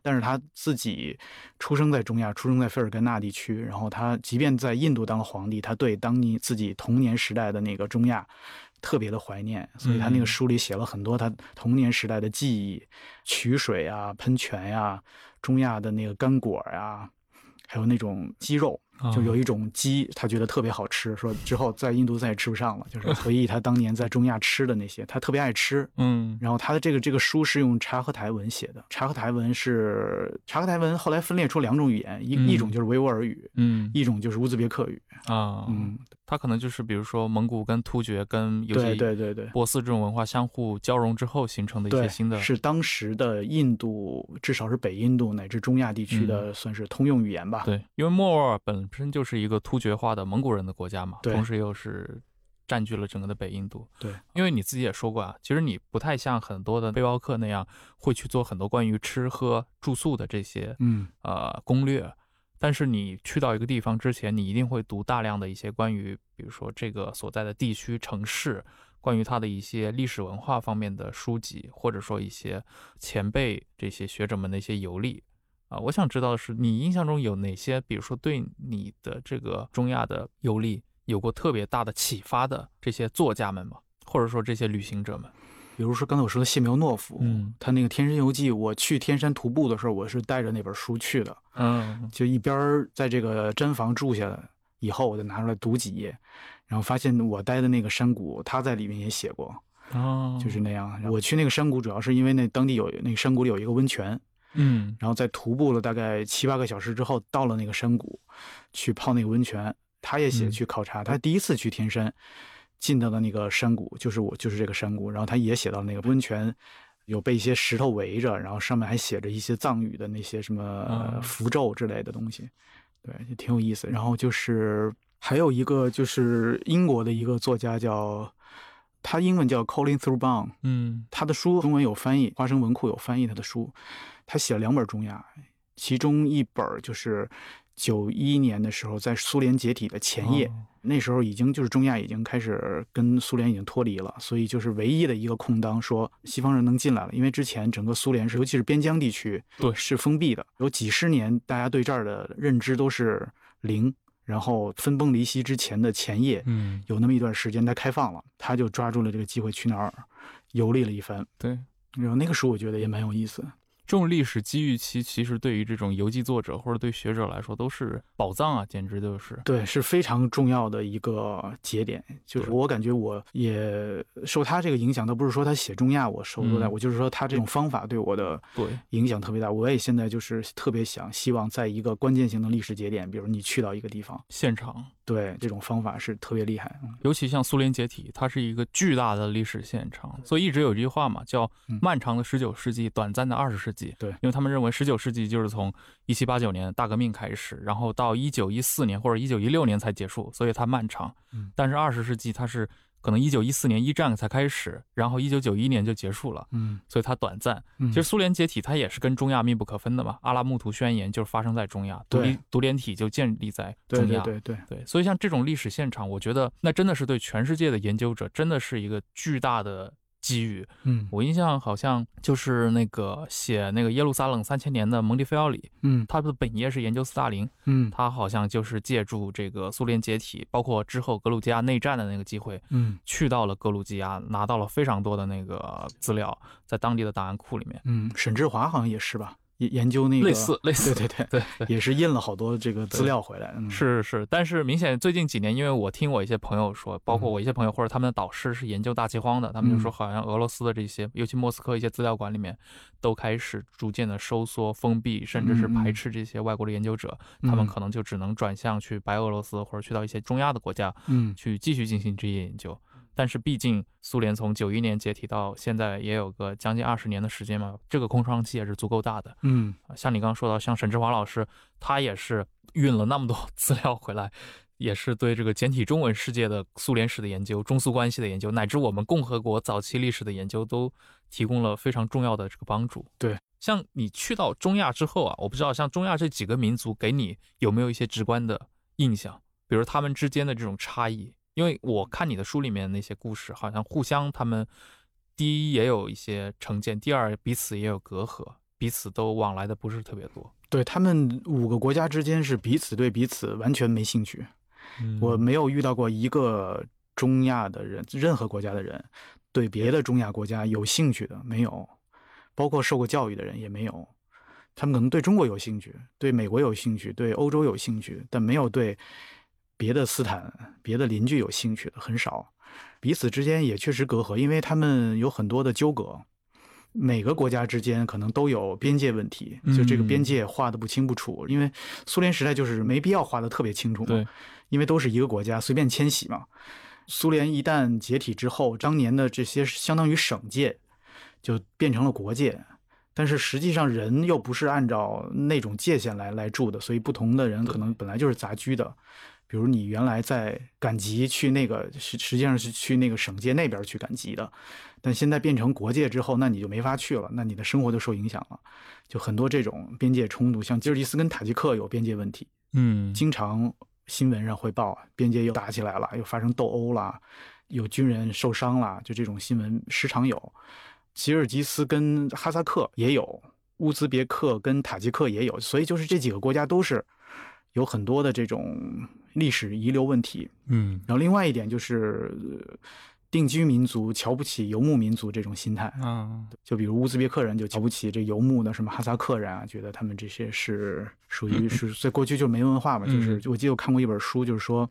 但是他自己出生在中亚，出生在费尔干纳地区，然后他即便在印度当了皇帝，他对当年自己童年时代的那个中亚特别的怀念，所以他那个嗯书里写了很多他童年时代的记忆，取水啊、喷泉呀、中亚的那个干果呀、还有那种鸡肉，就有一一种鸡，他觉得特别好吃，说之后在印度再也吃不上了，就是回忆他当年在中亚吃的那些，他特别爱吃。嗯然后他的这个这个书是用察合台文写的，察合台文是察合台文后来分裂出两种语言，一、嗯一种就是维吾尔语，嗯一种就是乌兹别克语。啊，嗯，他可能就是比如说蒙古跟突厥跟尤对其对对对。波斯这种文化相互交融之后形成的一些，新的，是当时的印度，至少是北印度乃至中亚地区嗯的，算是通用语言吧。对，因为莫卧儿本身就是一个突厥化的蒙古人的国家嘛，对同时又是占据了整个的北印度。对，因为你自己也说过啊，其实你不太像很多的背包客那样会去做很多关于吃喝住宿的这些嗯呃攻略。但是你去到一个地方之前，你一定会读大量的一些关于，比如说这个所在的地区、城市，关于它的一些历史文化方面的书籍，或者说一些前辈这些学者们的一些游历。啊，我想知道的是，你印象中有哪些，比如说对你的这个中亚的游历有过特别大的启发的这些作家们吗？或者说这些旅行者们？比如说刚才我说的谢苗诺夫，嗯。他那个《天山游记》，我去天山徒步的时候，我是带着那本书去的，嗯。就一边儿在这个毡房住下来以后，我就拿出来读几页，然后发现我待的那个山谷，他在里面也写过，哦，就是那样。我去那个山谷，主要是因为那当地有那个山谷里有一个温泉，嗯。然后在徒步了大概七八个小时之后，到了那个山谷，去泡那个温泉。他也写嗯。去考察，他第一次去天山，进到的那个山谷，就是我就是这个山谷，然后他也写到那个温泉。有被一些石头围着，然后上面还写着一些藏语的那些什么符咒之类的东西，对，也挺有意思。然后就是还有一个就是英国的一个作家叫，他英文叫 Colin Thurban，嗯。他的书中文有翻译，花生文库有翻译他的书，他写了两本中亚，其中一本就是九一年的时候，在苏联解体的前夜，哦那时候已经就是中亚已经开始跟苏联已经脱离了，所以就是唯一的一个空当，说西方人能进来了，因为之前整个苏联是，尤其是边疆地区，对是封闭的，有几十年大家对这儿的认知都是零，然后分崩离析之前的前夜，嗯，有那么一段时间它开放了，他就抓住了这个机会去那儿游历了一番，对。然后那个书我觉得也蛮有意思。这种历史机遇期，其实对于这种游记作者或者对学者来说都是宝藏啊，简直就是。对，是非常重要的一个节点。就是我感觉我也受他这个影响，倒不是说他写中亚我受多大，嗯我就是说他这种方法对我的对，影响特别大。我也现在就是特别想希望在一个关键性的历史节点，比如你去到一个地方，现场，对这种方法是特别厉害。嗯尤其像苏联解体，它是一个巨大的历史现场，所以一直有一句话嘛，叫嗯“漫长的十九世纪，短暂的二十世纪”。对因为他们认为十九世纪就是从一七八九年大革命开始，然后到一九一四年或者一九一六年才结束，所以它漫长。嗯但是二十世纪它是可能一九一四年一战才开始，然后一九九一年就结束了。嗯，所以它短暂。嗯其实苏联解体，它也是跟中亚密不可分的嘛。阿拉木图宣言就是发生在中亚，独立独联体就建立在中亚。对对对，对所以像这种历史现场，我觉得那真的是对全世界的研究者真的是一个巨大的机遇。嗯。我印象好像就是那个写那个耶路撒冷三千年的蒙迪菲奥里，嗯。他的本业是研究斯大林，嗯。他好像就是借助这个苏联解体，包括之后格鲁吉亚内战的那个机会，嗯。去到了格鲁吉亚，拿到了非常多的那个资料，在当地的档案库里面，嗯，沈志华好像也是吧，研研究那个类似类似，对对对，对对。也是印了好多这个资料回来。嗯，是是，但是明显最近几年，因为我听我一些朋友说，包括嗯我一些朋友或者他们的导师是研究大饥荒的，他们就说嗯好像俄罗斯的这些，尤其莫斯科一些资料馆里面，都开始逐渐的收缩、封闭，甚至是排斥这些外国的研究者，他们嗯可能就只能转向去白俄罗斯或者去到一些中亚的国家嗯去继续进行这些研究。但是毕竟苏联从九一年解体到现在也有个将近二十年的时间嘛，这个空窗期也是足够大的。嗯啊像你刚刚说到，像沈志华老师，他也是运了那么多 资料回来，也是对这个简体中文世界的苏联史的研究、中苏关系的研究，乃至我们共和国早期历史的研究，都提供了非常重要的这个帮助。对，像你去到中亚之后啊，我不知道像中亚这几个民族给你有没有一些直观的印象，比如他们之间的这种差异。因为我看你的书里面那些故事，好像互相他们第一也有一些成见，第二彼此也有隔阂，彼此都往来的不是特别多。对他们五个国家之间是彼此对彼此完全没兴趣。嗯我没有遇到过一个中亚的人，任何国家的人对别的中亚国家有兴趣的没有，包括受过教育的人也没有。他们可能对中国有兴趣，对美国有兴趣，对欧洲有兴趣，但没有对别的斯坦、别的邻居有兴趣的很少。彼此之间也确实隔阂，因为他们有很多的纠葛。每个国家之间可能都有边界问题，就这个边嗯界画的不清不楚。因为苏联时代就是没必要画的特别清楚嘛，对，因为都是一个国家，随便迁徙嘛。苏联一旦解体之后，当年的这些相当于省界，就变成了国界。但是实际上人又不是按照那种界限来来住的，所以不同的人可能本来就是杂居的，比如你原来在赶集去那个实实际上是去那个省界那边去赶集的，但现在变成国界之后，那你就没法去了，那你的生活就受影响了。就很多这种边界冲突，像吉尔吉斯跟塔吉克有边界问题，嗯经常新闻上会报边界又打起来了，又发生斗殴了，有军人受伤了，就这种新闻时常有。吉尔吉斯跟哈萨克也有，乌兹别克跟塔吉克也有，所以就是这几个国家都是有很多的这种历史遗留问题。嗯。然后另外一点就是呃定居民族瞧不起游牧民族这种心态，嗯就比如乌兹别克人就瞧不起这游牧的什么哈萨克人啊，觉得他们这些是属于 是所以过去就没文化嘛，就是嗯我记得我看过一本书，就是说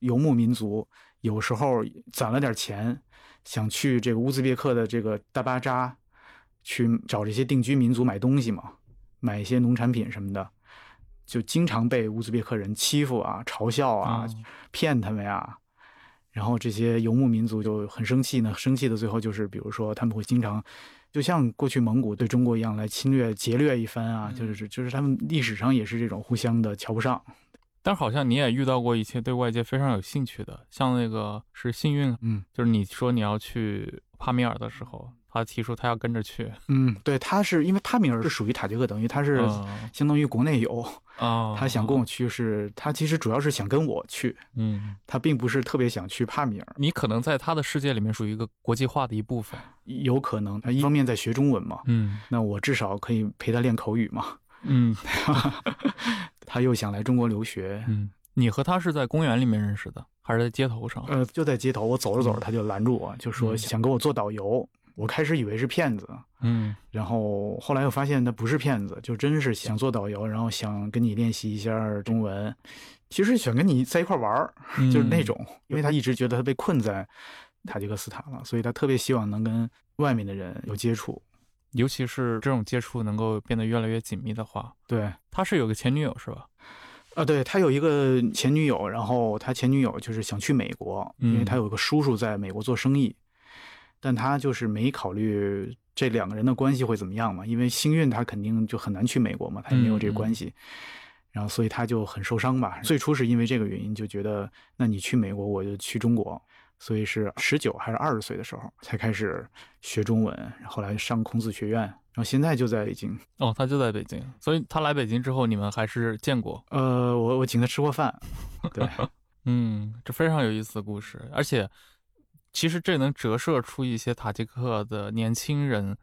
游牧民族有时候攒了点钱，想去这个乌兹别克的这个大巴扎去找这些定居民族买东西嘛，买一些农产品什么的，就经常被乌兹别克人欺负啊、嘲笑啊、啊骗他们呀。然后这些游牧民族就很生气呢，生气的最后就是，比如说他们会经常，就像过去蒙古对中国一样来侵略、劫掠一番啊，就是就是他们历史上也是这种互相的瞧不上。但是好像你也遇到过一些对外界非常有兴趣的，像那个是幸运，嗯就是你说你要去帕米尔的时候，他提出他要跟着去，嗯，对，他是因为帕米尔是属于塔吉克，等于他是啊相当于国内游，啊，他想跟我去是，他其实主要是想跟我去，嗯，他并不是特别想去帕米尔，你可能在他的世界里面属于一个国际化的一部分，有可能他一方面在学中文嘛，嗯。那我至少可以陪他练口语嘛，嗯。他又想来中国留学，嗯，你和他是在公园里面认识的，还是在街头上？呃，就在街头，我走着走着，他就拦住我，就说嗯。想跟我做导游。我开始以为是骗子，嗯然后后来又发现他不是骗子，就真是想做导游，然后想跟你练习一下中文，其实想跟你在一块玩儿，就是那嗯种。因为他一直觉得他被困在塔吉克斯坦了，所以他特别希望能跟外面的人有接触。尤其是这种接触能够变得越来越紧密的话，对，他是有个前女友是吧？啊，对他有一个前女友，然后他前女友就是想去美国，因为嗯他有个叔叔在美国做生意，但他就是没考虑这两个人的关系会怎么样嘛，因为星运他肯定就很难去美国嘛，他也没有这个关系，然后所以他就很受伤吧。最初是因为这个原因，就觉得那你去美国，我就去中国。所以是十九还是二十岁的时候才开始学中文，后来上孔子学院，然后现在就在北京。哦，他就在北京，所以他来北京之后，你们还是见过。呃，我我请他吃过饭，对，嗯，这非常有意思的故事，而且其实这能折射出一些塔吉克的年轻人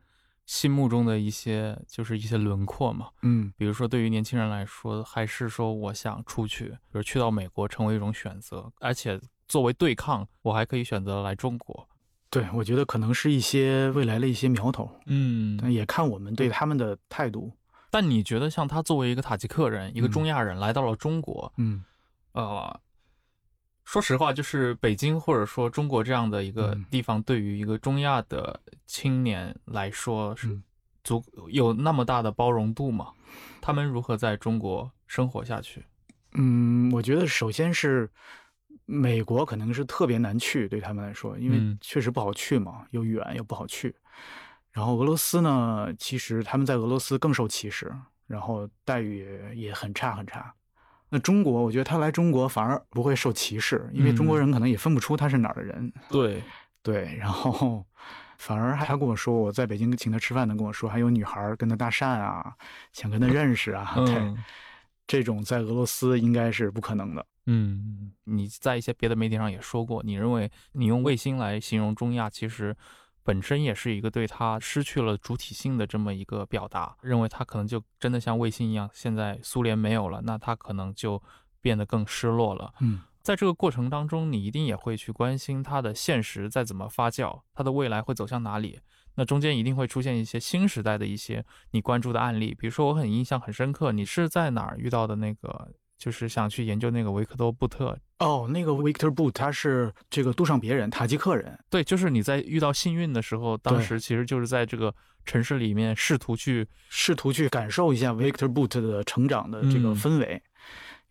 心目中的一些就是一些轮廓嘛。嗯比如说，对于年轻人来说，还是说我想出去，比如去到美国成为一种选择，而且作为对抗，我还可以选择来中国。对，我觉得可能是一些未来的一些苗头，嗯但也看我们对他们的态度。但你觉得，像他作为一个塔吉克人，一个嗯中亚人来到了中国，嗯呃，说实话，就是北京或者说中国这样的一个嗯地方，对于一个中亚的青年来说，是嗯足有那么大的包容度吗？他们如何在中国生活下去？嗯，我觉得首先是美国可能是特别难去，对他们来说，因为嗯确实不好去嘛，又远又不好去。然后俄罗斯呢，其实他们在俄罗斯更受歧视，然后待遇也也很差很差。那中国，我觉得他来中国反而不会受歧视，因为中国嗯人可能也分不出他是哪儿的人。对，对，然后反而还他跟我说，我在北京请他吃饭的跟我说，还有女孩儿跟他搭讪啊，想跟他认识啊，对，嗯这种在俄罗斯应该是不可能的。嗯，你在一些别的媒体上也说过，你认为你用卫星来形容中亚，其实本身也是一个对它失去了主体性的这么一个表达，认为它可能就真的像卫星一样，现在苏联没有了，那它可能就变得更失落了。嗯在这个过程当中，你一定也会去关心它的现实再怎么发酵，它的未来会走向哪里。那中间一定会出现一些新时代的一些你关注的案例，比如说我很印象很深刻，你是在哪儿遇到的那个，就是想去研究那个维克多·布特？哦，那个 Victor Boot 他是这个杜尚别人，塔吉克人。对，就是你在遇到幸运的时候，当时其实就是在这个城市里面试图去，试图去感受一下 Victor Boot 的成长的这个嗯氛围，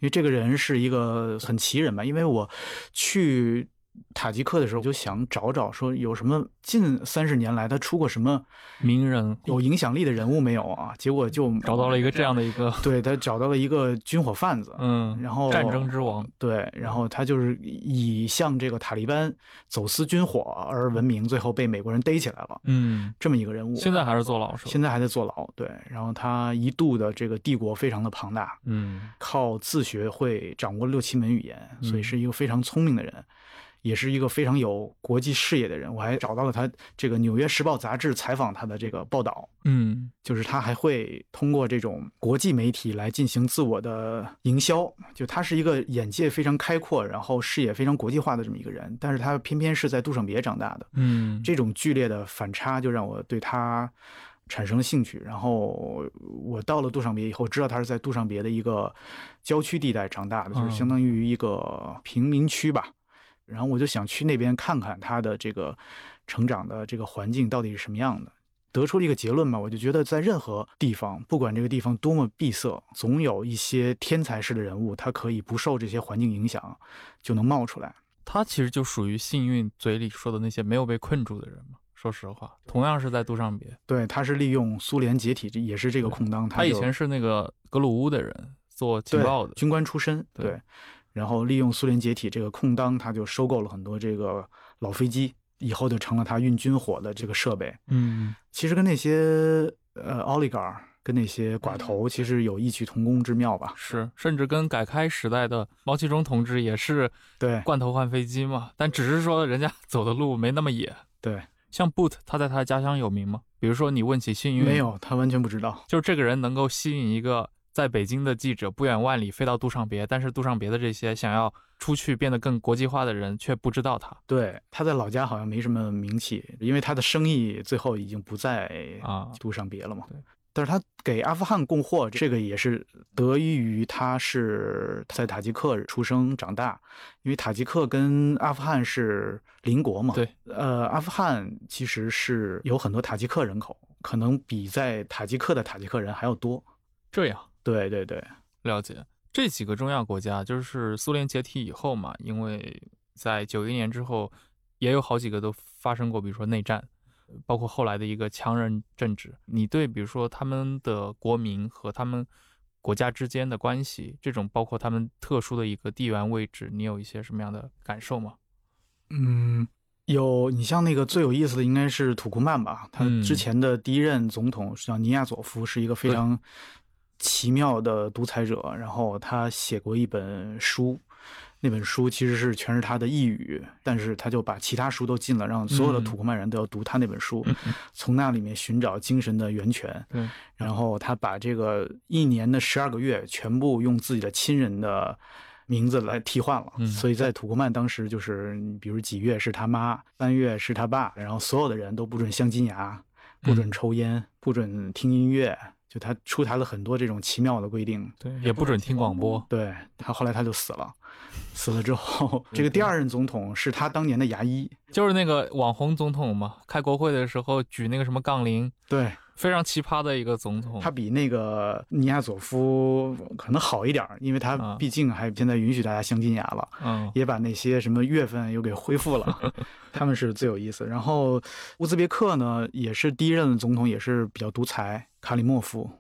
因为这个人是一个很奇人吧。因为我去塔吉克的时候，我就想找找说有什么近三十年来他出过什么名人有影响力的人物没有啊？结果就找到了一个这样的一个，对他找到了一个军火贩子，嗯，然后战争之王，对，然后他就是以向这个塔利班走私军火而闻名，最后被美国人逮起来了，嗯，这么一个人物，现在还是坐牢是吧？现在还在坐牢，对，然后他一度的这个帝国非常的庞大，嗯靠自学会掌握六七门语言，所以嗯是一个非常聪明的人。也是一个非常有国际视野的人，我还找到了他这个《纽约时报》杂志采访他的这个报道，嗯就是他还会通过这种国际媒体来进行自我的营销，就他是一个眼界非常开阔，然后视野非常国际化的这么一个人，但是他偏偏是在杜尚别长大的，嗯，这种剧烈的反差就让我对他产生了兴趣。然后我到了杜尚别以后，知道他是在杜尚别的一个郊区地带长大的，就是嗯相当于一个贫民区吧。然后我就想去那边看看他的这个成长的这个环境到底是什么样的。得出了一个结论吧，我就觉得在任何地方，不管这个地方多么闭塞，总有一些天才式的人物，他可以不受这些环境影响，就能冒出来。他其实就属于幸运嘴里说的那些没有被困住的人嘛。说实话，同样是在杜尚别，对，他是利用苏联解体，这也是这个空当。他以前是那个格鲁乌的人，做情报的，军官出身，对对，然后利用苏联解体这个空当，他就收购了很多这个老飞机，以后就成了他运军火的这个设备。嗯其实跟那些呃奥利嘎尔、跟那些寡头，其实有异曲同工之妙吧？是，甚至跟改开时代的毛奇中同志也是对罐头换飞机嘛，但只是说人家 走的路没那么野。对，像 Boot，他在他的家乡有名吗？比如说你问起幸运，没，有，他完全不知道。就是这个人能够吸引一个在北京的记者不远万里飞到杜尚别，但是杜尚别的这些想要出去变得更国际化的人却不知道他对，他在老家好像没什么名气，因为他的生意最后已经不在啊杜尚别了嘛。对。但是他给阿富汗供货，这个也是得益于他是在塔吉克出生长大，因为塔吉克跟阿富汗是邻国嘛。对，呃，阿富汗其实是有很多塔吉克人口，可能比在塔吉克的塔吉克人还要多。这样对对对，了解。这几个中亚国家，就是苏联解体以后嘛，因为在九一年之后，也有好几个都发生过，比如说内战，包括后来的一个强人政治。你对比如说他们的国民和他们国家之间的关系，这种包括他们特殊的一个地缘位置，你有一些什么样的感受吗？嗯，有你像那个最有意思的应该是土库曼吧，他嗯。之前的第一任总统叫尼亚佐夫，是一个非常奇妙的独裁者。然后他写过一本书，那本书其实是全是他的呓语，但是他就把其他书都禁了，让所有的嗯土库曼人都要读他那本书，从那里面寻找精神的源泉。对，然后他把这个一年的十二个月全部用自己的亲人的名字来替换了，嗯所以在土库曼当时就是，比如几月是他妈，三月是他爸，然后所有的人都不准镶金牙，不准抽烟，不准听音乐，就他出台了很多这种奇妙的规定。对，也不准听广播。对他后来他就死了，死了之后，这个第二任总统是他当年的牙医，就是那个网红总统嘛，开国会的时候举那个什么杠铃，对非常奇葩的一个总统。他比那个尼亚佐夫可能好一点儿，因为他啊毕竟还现在允许大家镶金牙了。嗯也把那些什么月份又给恢复了，他们是最有意思。然后乌兹别克呢，也是第一任总统，也是比较独裁，卡里莫夫。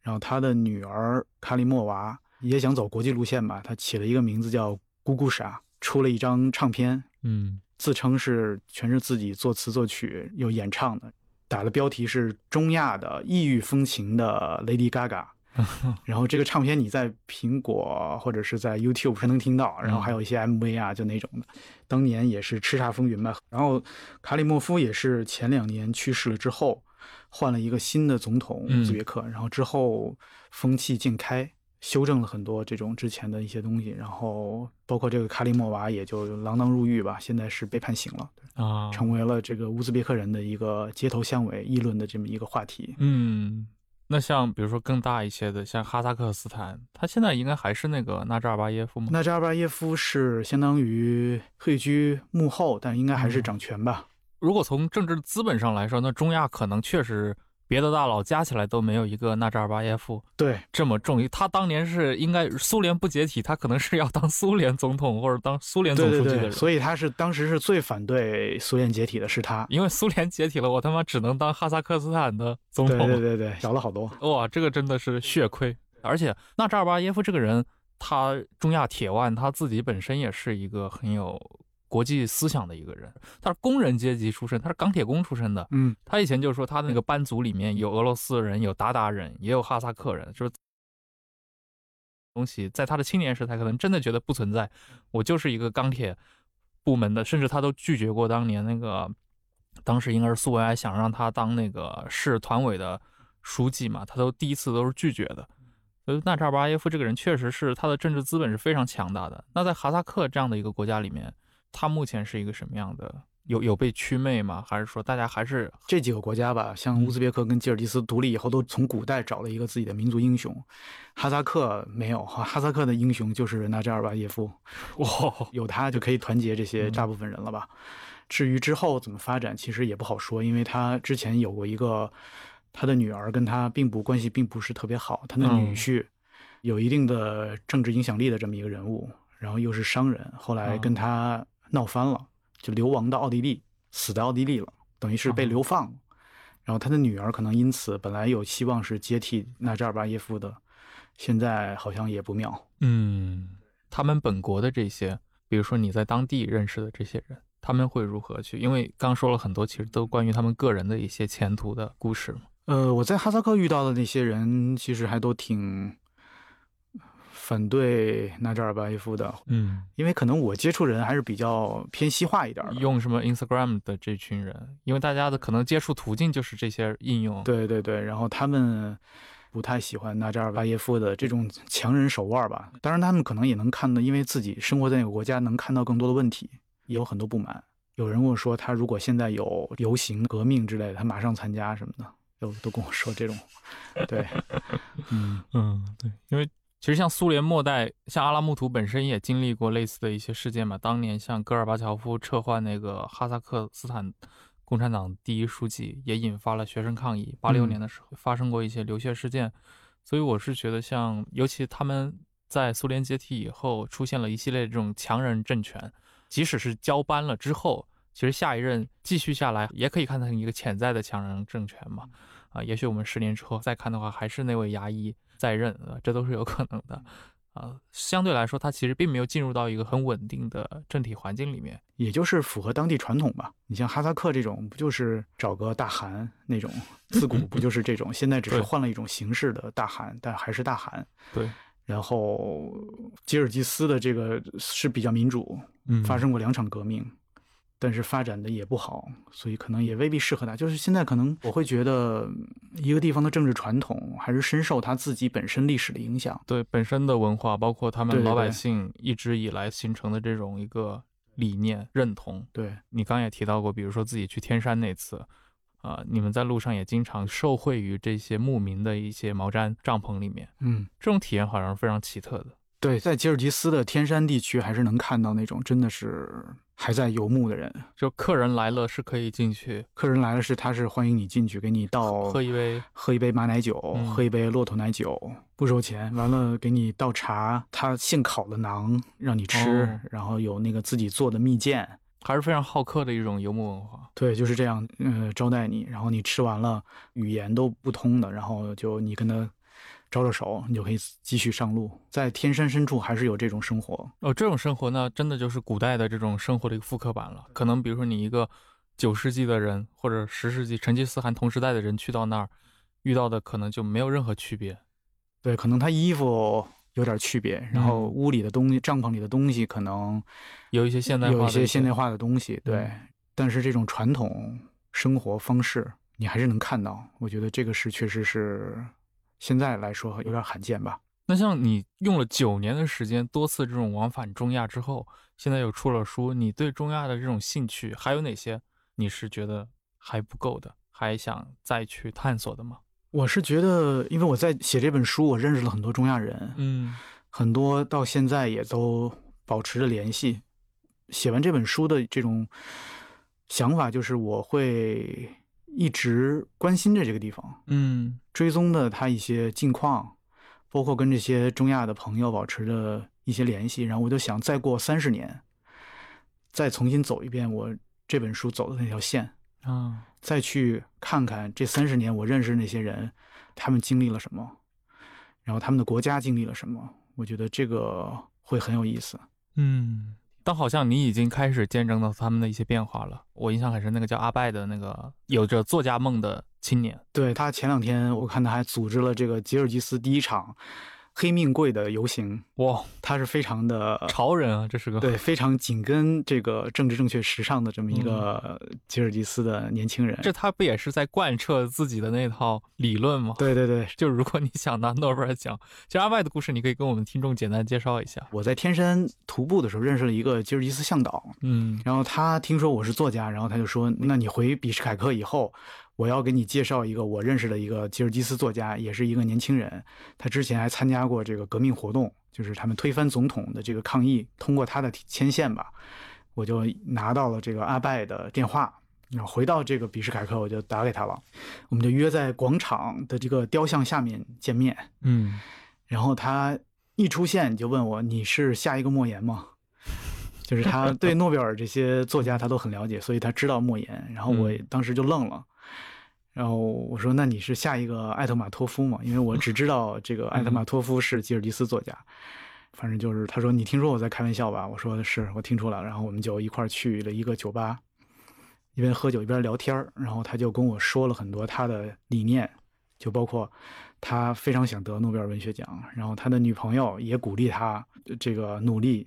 然后他的女儿卡里莫娃也想走国际路线吧，他起了一个名字叫咕咕傻，出了一张唱片，嗯自称是全是自己作词作曲又演唱的，打的标题是中亚的异域风情的 Lady Gaga。然后这个唱片你在苹果或者是在 YouTube 是能听到，然后还有一些 MV 啊，就那种的，当年也是叱咤风云吧。然后卡里莫夫也是前两年去世了之后，换了一个新的总统嗯乌兹别克，然后之后风气渐开，修正了很多这种之前的一些东西，然后包括这个卡里莫娃也就锒铛入狱吧，现在是被判刑了，啊，成为了这个乌兹别克人的一个街头巷尾议论的这么一个话题。嗯，那像比如说更大一些的，像哈萨克斯坦，他现在应该还是那个纳扎尔巴耶夫吗？纳扎尔巴耶夫是相当于退居幕后，但应该还是掌权吧。如果从政治资本上来说，那中亚可能确实别的大佬加起来都没有一个纳扎尔巴耶夫对，这么重。他当年是应该苏联不解体，他可能是要当苏联总统或者当苏联总书记的人。所以他是当时是最反对苏联解体的是他。因为苏联解体了，我他妈只能当哈萨克斯坦的总对统。对对对，小了好多。哇，这个真的是血亏。而且纳扎尔巴耶夫这个人，他中亚铁腕，他自己本身也是一个很有国际思想的一个人。他是工人阶级出身，他是钢铁工出身的。嗯，他以前就说他那个班组里面有俄罗斯人，有鞑靼人，也有哈萨克人，就是东西在他的青年时代可能真的觉得不存在，我就是一个钢铁部门的，甚至他都拒绝过当年那个，当时应该是苏维埃想让他当那个市团委的书记嘛，他都第一次都是拒绝的。所以纳扎尔巴耶夫这个人确实是他的政治资本是非常强大的。那在哈萨克这样的一个国家里面，他目前是一个什么样的？有有被祛魅吗？还是说大家还是这几个国家吧，像乌兹别克跟吉尔吉斯独立以后，都从古代找了一个自己的民族英雄。哈萨克没有，哈哈萨克的英雄就是纳扎尔巴耶夫，哇？有他就可以团结这些大部分人了吧？至于之后怎么发展，其实也不好说，因为他之前有过一个。他的女儿跟他并不关系并不是特别好，他的女婿有一定的政治影响力的这么一个人物，然后又是商人，后来跟他闹翻了，就流亡到奥地利，死在奥地利了，等于是被流放。然后他的女儿可能因此本来有希望是接替纳扎尔巴耶夫的，现在好像也不妙。嗯，他们本国的这些，比如说你在当地认识的这些人，他们会如何去？因为刚说了很多，其实都关于他们个人的一些前途的故事嘛。呃，我在哈萨克遇到的那些人，其实还都挺反对纳扎尔巴耶夫的，嗯，因为可能我接触人还是比较偏西化一点的，用什么 Instagram 的这群人，因为大家的可能接触途径就是这些应用，对对对，然后他们不太喜欢纳扎尔巴耶夫的这种强人手腕吧，当然他们可能也能看到，因为自己生活在那个国家，能看到更多的问题，也有很多不满。有人跟我说，他如果现在有游行革命之类的，他马上参加什么的。都都跟我说这种，对，嗯。嗯，对，因为其实像苏联末代，像阿拉木图本身也经历过类似的一些事件嘛。当年像戈尔巴乔夫撤换那个哈萨克斯坦共产党第一书记，也引发了学生抗议。八六年的时候发生过一些流血事件，所以我是觉得，像尤其他们在苏联解体以后，出现了一系列这种强人政权，即使是交班了之后。其实下一任继续下来，也可以看成一个潜在的强人政权嘛，啊，也许我们十年之后再看的话，还是那位牙医在任，啊，这都是有可能的，啊，相对来说，他其实并没有进入到一个很稳定的政体环境里面，也就是符合当地传统吧。你像哈萨克这种，不就是找个大汗那种，自古不就是这种？现在只是换了一种形式的大汗，但还是大汗。对。然后吉尔吉斯的这个是比较民主，嗯，发生过两场革命。但是发展的也不好，所以可能也未必适合他。就是现在可能我会觉得，一个地方的政治传统还是深受他自己本身历史的影响。对本身的文化，包括他们老百姓一直以来形成的这种一个理念认同。对你刚也提到过，比如说自己去天山那次，啊，你们在路上也经常受惠于这些牧民的一些毛毡帐篷里面。嗯，这种体验好像是非常奇特的。对，在吉尔吉斯的天山地区，还是能看到那种真的是还在游牧的人。就客人来了是可以进去，客人来了是他是欢迎你进去，给你倒喝一杯喝一杯马奶酒，嗯喝一杯骆驼奶酒，不收钱。完了给你倒茶，他现烤的馕让你吃，哦然后有那个自己做的蜜饯。还是非常好客的一种游牧文化。对，就是这样，呃，招待你，然后你吃完了，语言都不通的，然后就你跟他招招手，你就可以继续上路。在天山深处还是有这种生活，哦，这种生活呢，真的就是古代的这种生活的一个复刻版了。可能比如说你一个九世纪的人，或者十世纪成吉思汗同时代的人去到那儿，遇到的可能就没有任何区别。对，可能他衣服有点区别，然后嗯屋里的东西、帐篷里的东西可能有一些现代化的有一些些现代化的东西，对，嗯但是这种传统生活方式你还是能看到。我觉得这个是确实是现在来说有点罕见吧。那像你用了九年的时间，多次这种往返中亚之后，现在又出了书，你对中亚的这种兴趣还有哪些？你是觉得还不够的，还想再去探索的吗？我是觉得，因为我在写这本书，我认识了很多中亚人，嗯很多到现在也都保持着联系。写完这本书的这种想法，就是我会一直关心着这个地方，嗯追踪的他一些近况，包括跟这些中亚的朋友保持着一些联系。然后我就想，再过三十年，再重新走一遍我这本书走的那条线，啊，再去看看这三十年我认识的那些人，他们经历了什么，然后他们的国家经历了什么。我觉得这个会很有意思。嗯，但好像你已经开始见证到他们的一些变化了。我印象很深，那个叫阿拜的那个有着作家梦的青年，对他前两天我看他还组织了这个吉尔吉斯第一场黑命贵的游行，哇，他是非常的潮人啊，这是个对，非常紧跟这个政治正确时尚的这么一个吉尔吉斯的年轻人。嗯这他不也是在贯彻自己的那套理论吗？对对对，就如果你想拿诺贝尔奖，其实阿拜的故事，你可以跟我们听众简单介绍一下。我在天山徒步的时候认识了一个吉尔吉斯向导，嗯然后他听说我是作家，然后他就说：“那你回比什凯克以后，我要给你介绍一个我认识的一个吉尔吉斯作家，也是一个年轻人。他之前还参加过这个革命活动，就是他们推翻总统的这个抗议，通过他的牵线吧，我就拿到了这个阿拜的电话。”然后回到这个比什凯克，我就打给他了，我们就约在广场的这个雕像下面见面。嗯然后他一出现就问我：“你是下一个莫言吗？” 就是他对诺贝尔这些作家他都很了解，所以他知道莫言。然后我嗯当时就愣了，然后我说：“那你是下一个艾特马托夫吗？”因为我只知道这个艾特马托夫是吉尔吉斯作家。反正就是他说：“你听说我在开玩笑吧？”我说：“是我听出来了。”然后我们就一块去了一个酒吧，一边喝酒一边聊天儿然后他就跟我说了很多他的理念，就包括他非常想得诺贝尔文学奖，然后他的女朋友也鼓励他呃这个努力，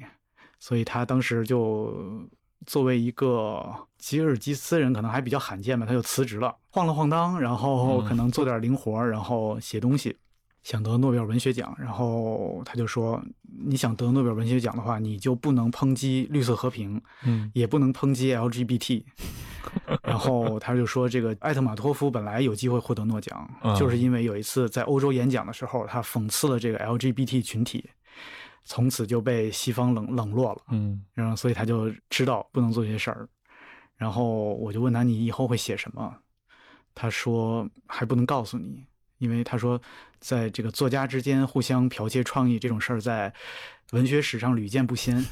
所以他当时就作为一个吉尔吉斯人，可能还比较罕见吧，他就辞职了，晃了晃荡，然后嗯可能做点零活儿，然后写东西。想得诺贝尔文学奖，然后他就说：“你想得诺贝尔文学奖的话，你就不能抨击绿色和平，嗯也不能抨击 LGBT。然后他就说，这个艾特马托夫本来有机会获得诺奖，嗯就是因为有一次在欧洲演讲的时候，他讽刺了这个 LGBT 群体，从此就被西方冷冷落了。嗯然后所以他就知道不能做这些事儿。然后我就问他，你以后会写什么？他说还不能告诉你，因为他说在这个作家之间互相剽窃创意这种事儿，在文学史上屡见不鲜。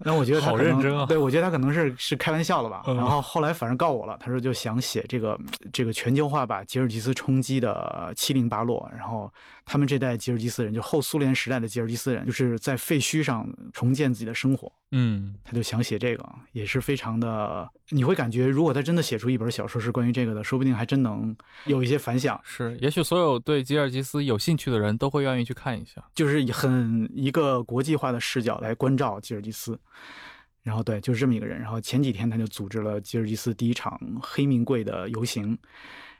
那我觉得他好可能认真啊对我觉得他可能是是开玩笑的吧。嗯然后后来反正告我了，他说就想写这个这个全球化把吉尔吉斯冲击的七零八落，然后他们这代吉尔吉斯人，就后苏联时代的吉尔吉斯人，就是在废墟上重建自己的生活。嗯他就想写这个，也是非常的，你会感觉如果他真的写出一本小说是关于这个的，说不定还真能有一些反响，是，也许所有对吉尔吉斯有兴趣的人都会愿意去看一下。就是以很一个国际化的视角来关照吉尔吉斯。然后对，就是这么一个人。然后前几天他就组织了吉尔吉斯第一场黑名贵的游行，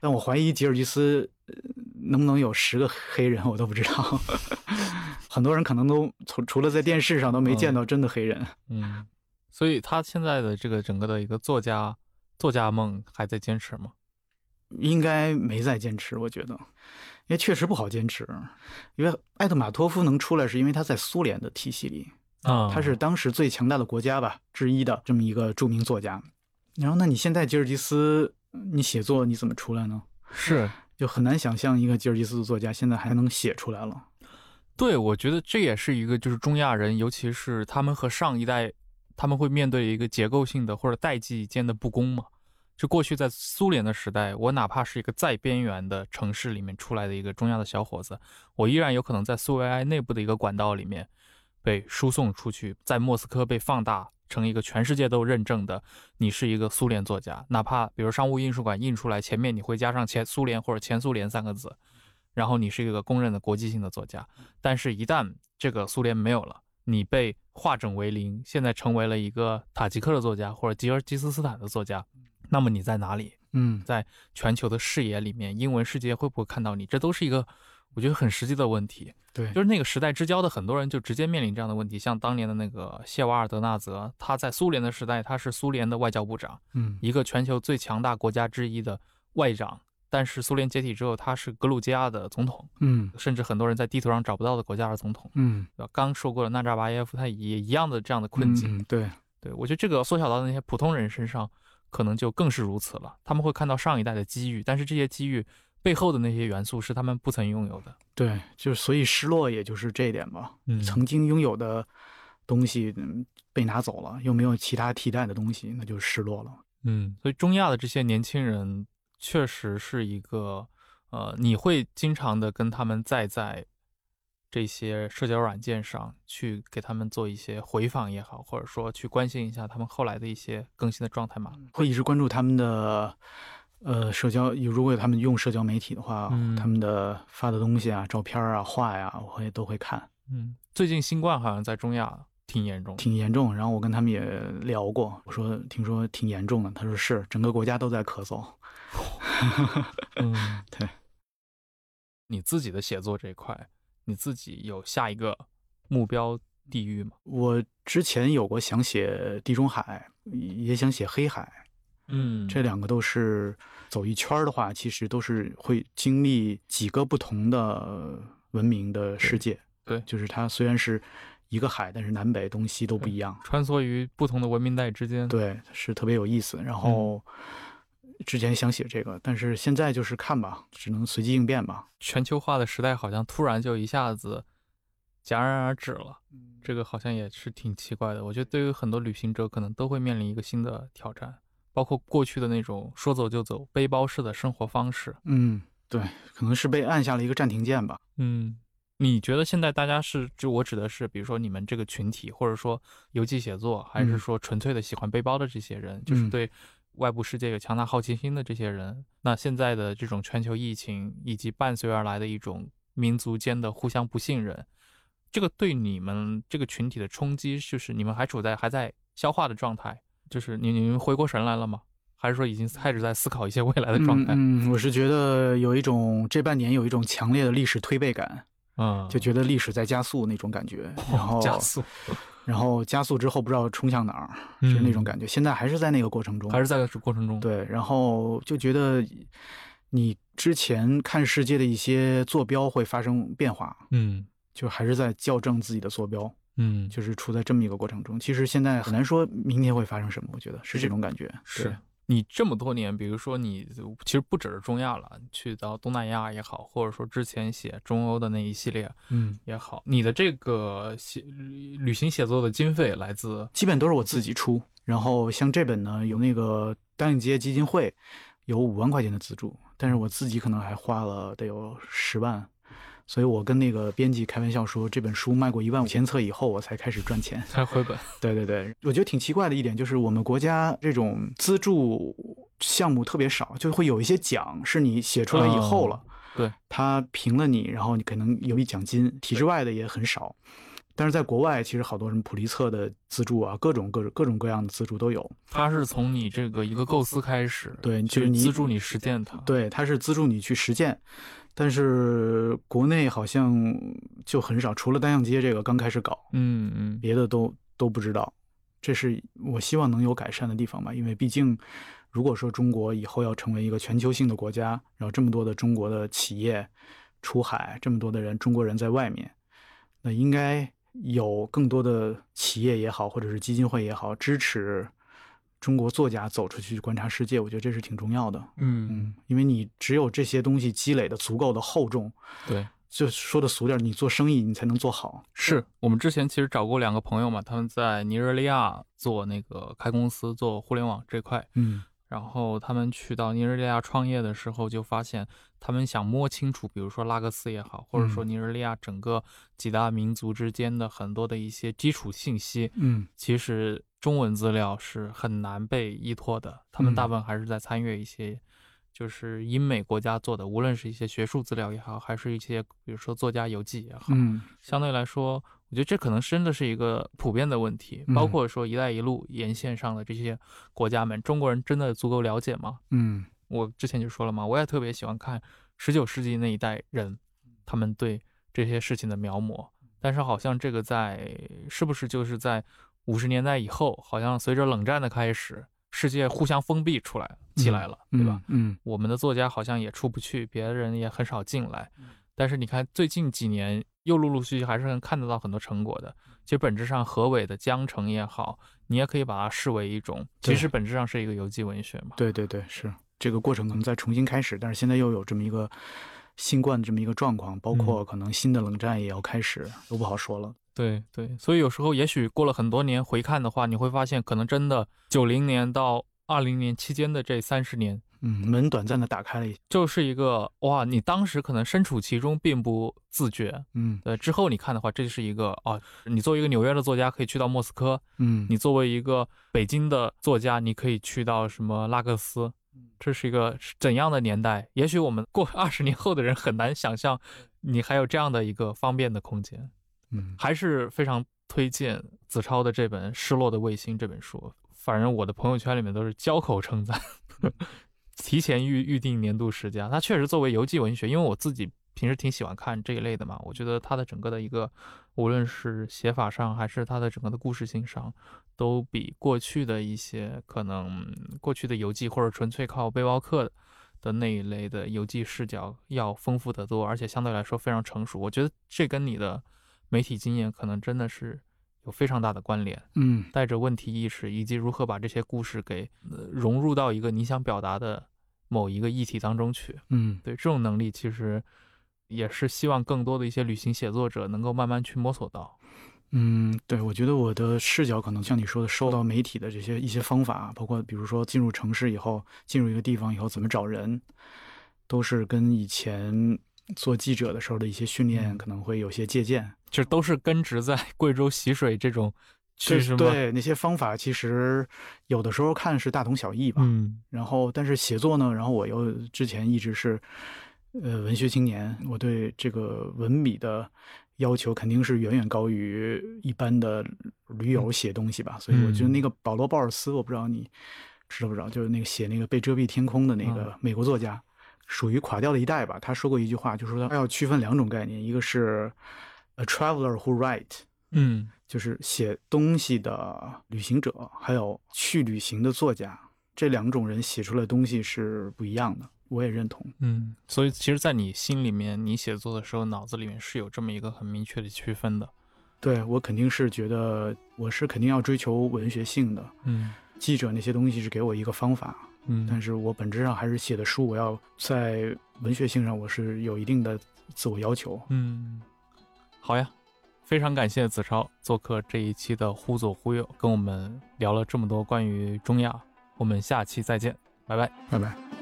但我怀疑吉尔吉斯呃能不能有十个黑人，我都不知道。很多人可能都除除了在电视上都没见到真的黑人。嗯，所以他现在的这个整个的一个作家作家梦还在坚持吗？应该没在坚持，我觉得，因为确实不好坚持。因为艾特马托夫能出来，是因为他在苏联的体系里，啊他是当时最强大的国家吧之一的这么一个著名作家。然后，那你现在吉尔吉斯，你写作你怎么出来呢？是就很难想象一个吉尔吉斯的作家现在还能写出来了。对，我觉得这也是一个就是中亚人，尤其是他们和上一代，他们会面对一个结构性的或者代际间的不公嘛。就过去在苏联的时代，我哪怕是一个再边缘的城市里面出来的一个中亚的小伙子，我依然有可能在苏维埃内部的一个管道里面被输送出去，在莫斯科被放大成一个全世界都认证的你是一个苏联作家，哪怕比如商务印书馆印出来前面你会加上前苏联或者前苏联三个字，然后你是一个公认的国际性的作家。但是，一旦这个苏联没有了，你被化整为零，现在成为了一个塔吉克的作家或者吉尔吉斯斯坦的作家，那么你在哪里？嗯，在全球的视野里面，英文世界会不会看到你？这都是一个我觉得很实际的问题。对，就是那个时代之交的很多人就直接面临这样的问题，像当年的那个谢瓦尔德纳泽，他在苏联的时代，他是苏联的外交部长，嗯一个全球最强大国家之一的外长。但是苏联解体之后，他是格鲁吉亚的总统，嗯甚至很多人在地图上找不到的国家的总统。嗯，刚说过了，纳扎巴耶夫他也一样的这样的困境。嗯，对，对我觉得这个缩小到那些普通人身上，可能就更是如此了。他们会看到上一代的机遇，但是这些机遇背后的那些元素是他们不曾拥有的。对，就是所以失落，也就是这一点吧。嗯曾经拥有的东西嗯被拿走了，又没有其他替代的东西，那就失落了。嗯，所以中亚的这些年轻人确实是一个，呃，你会经常的跟他们再在这些社交软件上去给他们做一些回访也好，或者说去关心一下他们后来的一些更新的状态嘛？会一直关注他们的呃社交，如果有他们用社交媒体的话，嗯他们的发的东西啊、照片啊、画呀、我会都会看，嗯，最近新冠好像在中亚挺严重，挺严重。然后我跟他们也聊过，我说听说挺严重的，他说是，整个国家都在咳嗽。嗯，对。你自己的写作这一块，你自己有下一个目标地域吗？我之前有过想写地中海，也想写黑海，嗯这两个都是走一圈儿的话，其实都是会经历几个不同的文明的世界。对就是它虽然是一个海，但是南北东西都不一样。穿梭于不同的文明带之间。，对，是特别有意思。然后之前想写这个，但是现在就是看吧，只能随机应变吧。全球化的时代好像突然就一下子戛然而止了，这个好像也是挺奇怪的。我觉得对于很多旅行者，可能都会面临一个新的挑战，包括过去的那种说走就走、背包式的生活方式。嗯，对，可能是被按下了一个暂停键吧。嗯，你觉得现在大家是，就我指的是，比如说你们这个群体，或者说游记写作，还是嗯说纯粹的喜欢背包的这些人，就是嗯对外部世界有强大好奇心的这些人，那现在的这种全球疫情以及伴随而来的一种民族间的互相不信任，这个对你们这个群体的冲击，就是你们还处在还在消化的状态，就是你你们回过神来了吗？还是说已经开始在思考一些未来的状态？嗯，嗯我是觉得有一种这半年有一种强烈的历史推背感，嗯，就觉得历史在加速那种感觉，然后加速，然后加速之后不知道冲向哪儿，是那种感觉。现在还是在那个过程中，嗯还是在过程中。，对，然后就觉得你之前看世界的一些坐标会发生变化，嗯就还是在校正自己的坐标，嗯，就是处在这么一个过程中。其实现在很难说明天会发生什么，我觉得是这种感觉。对是你这么多年，比如说你其实不只是中亚了，去到东南亚也好，或者说之前写中欧的那一系列嗯，也好，你的这个写旅行写作的经费来自基本都是我自己出。然后像这本呢，有那个单影街基金会有五万块钱的资助，但是我自己可能还花了得有十万。所以我跟那个编辑开玩笑说，这本书卖过一万五千册以后，我才开始赚钱。才回本。对对对，我觉得挺奇怪的一点就是，我们国家这种资助项目特别少，就会有一些奖是你写出来以后了，对，他评了你，然后你可能有一奖金，体制外的也很少。但是在国外，其实好多什么普利策的资助啊，各种各种各种各样的资助都有。它是从你这个一个构思开始，对就是你资助你实践它。对，它是资助你去实践，但是国内好像就很少，除了单向街这个刚开始搞，嗯嗯，别的都都不知道，这是我希望能有改善的地方吧。因为毕竟，如果说中国以后要成为一个全球性的国家，然后这么多的中国的企业出海，这么多的人中国人在外面，那应该有更多的企业也好，或者是基金会也好，支持中国作家走出去观察世界。我觉得这是挺重要的。嗯嗯，因为你只有这些东西积累的足够的厚重，对。就说的俗点，你做生意你才能做好。是我们之前其实找过两个朋友嘛，他们在尼日利亚做那个开公司做互联网这块，嗯然后他们去到尼日利亚创业的时候，就发现他们想摸清楚，比如说拉各斯也好，或者说嗯尼日利亚整个几大民族之间的很多的一些基础信息，嗯其实中文资料是很难被依托的。他们嗯大部分还是在参阅一些，就是英美国家做的，无论是一些学术资料也好，还是一些比如说作家游记也好，嗯相对来说，我觉得这可能真的是一个普遍的问题，包嗯括说“一带一路”沿线上的这些国家们，中国人真的足够了解吗？嗯我之前就说了嘛，我也特别喜欢看十九世纪那一代人他们对这些事情的描摹，但是好像这个在是不是就是在五十年代以后，好像随着冷战的开始，世界互相封闭出来起来了，对吧？？嗯我们的作家好像也出不去，别人也很少进来。但是你看，最近几年又陆陆续续还是能看得到很多成果的。其实本质上，何伟的江城也好，你也可以把它视为一种，其实本质上是一个游记文学嘛。对对对，是这个过程可能再重新开始，但是现在又有这么一个新冠的这么一个状况，包括可能新的冷战也要开始，都不好说了。对对，所以有时候也许过了很多年回看的话，你会发现，可能真的九零年到二零年期间的这三十年，嗯，门短暂的打开了一，就是一个哇，你当时可能身处其中并不自觉。嗯呃，之后你看的话，这是一个哦，你作为一个纽约的作家，可以去到莫斯科；嗯，你作为一个北京的作家，你可以去到什么拉各斯。这是一个怎样的年代？也许我们过二十年后的人很难想象，你还有这样的一个方便的空间。还是非常推荐子超的这本《失落的卫星》这本书，反正我的朋友圈里面都是交口称赞，提前预预定年度十佳。它确实作为游记文学，因为我自己平时挺喜欢看这一类的嘛，我觉得它的整个的一个，无论是写法上还是它的整个的故事性上，都比过去的一些可能过去的游记或者纯粹靠背包客的那一类的游记视角要丰富得多，而且相对来说非常成熟。我觉得这跟你的媒体经验可能真的是有非常大的关联，嗯带着问题意识，以及如何把这些故事给、呃融入到一个你想表达的某一个议题当中去。嗯对这种能力，其实也是希望更多的一些旅行写作者能够慢慢去摸索到。嗯，对，我觉得我的视角可能像你说的，受到媒体的这些一些方法，包括比如说进入城市以后，进入一个地方以后怎么找人，都是跟以前做记者的时候的一些训练嗯可能会有些借鉴。这都是根植在贵州习水这种对是吗？对，那些方法其实有的时候看是大同小异吧。嗯然后，但是写作呢，然后我又之前一直是，呃，文学青年，我对这个文笔的要求肯定是远远高于一般的驴友写东西吧。所以我觉得那个保罗·鲍尔斯，我不知道你知道不知道，就是那个写那个被遮蔽天空的那个美国作家，属于垮掉的一代吧。他说过一句话，就是说他要区分两种概念，一个是 a traveler who write。嗯就是写东西的旅行者，还有去旅行的作家，这两种人写出来的东西是不一样的。我也认同。嗯，所以其实，在你心里面，你写作的时候，脑子里面是有这么一个很明确的区分的。对我肯定是觉得我是肯定要追求文学性的。嗯记者那些东西是给我一个方法，嗯，但是我本质上还是写的书，我要在文学性上我是有一定的自我要求。嗯，好呀，非常感谢子超做客这一期的《忽左忽右》，跟我们聊了这么多关于中亚，我们下期再见，拜拜。拜拜。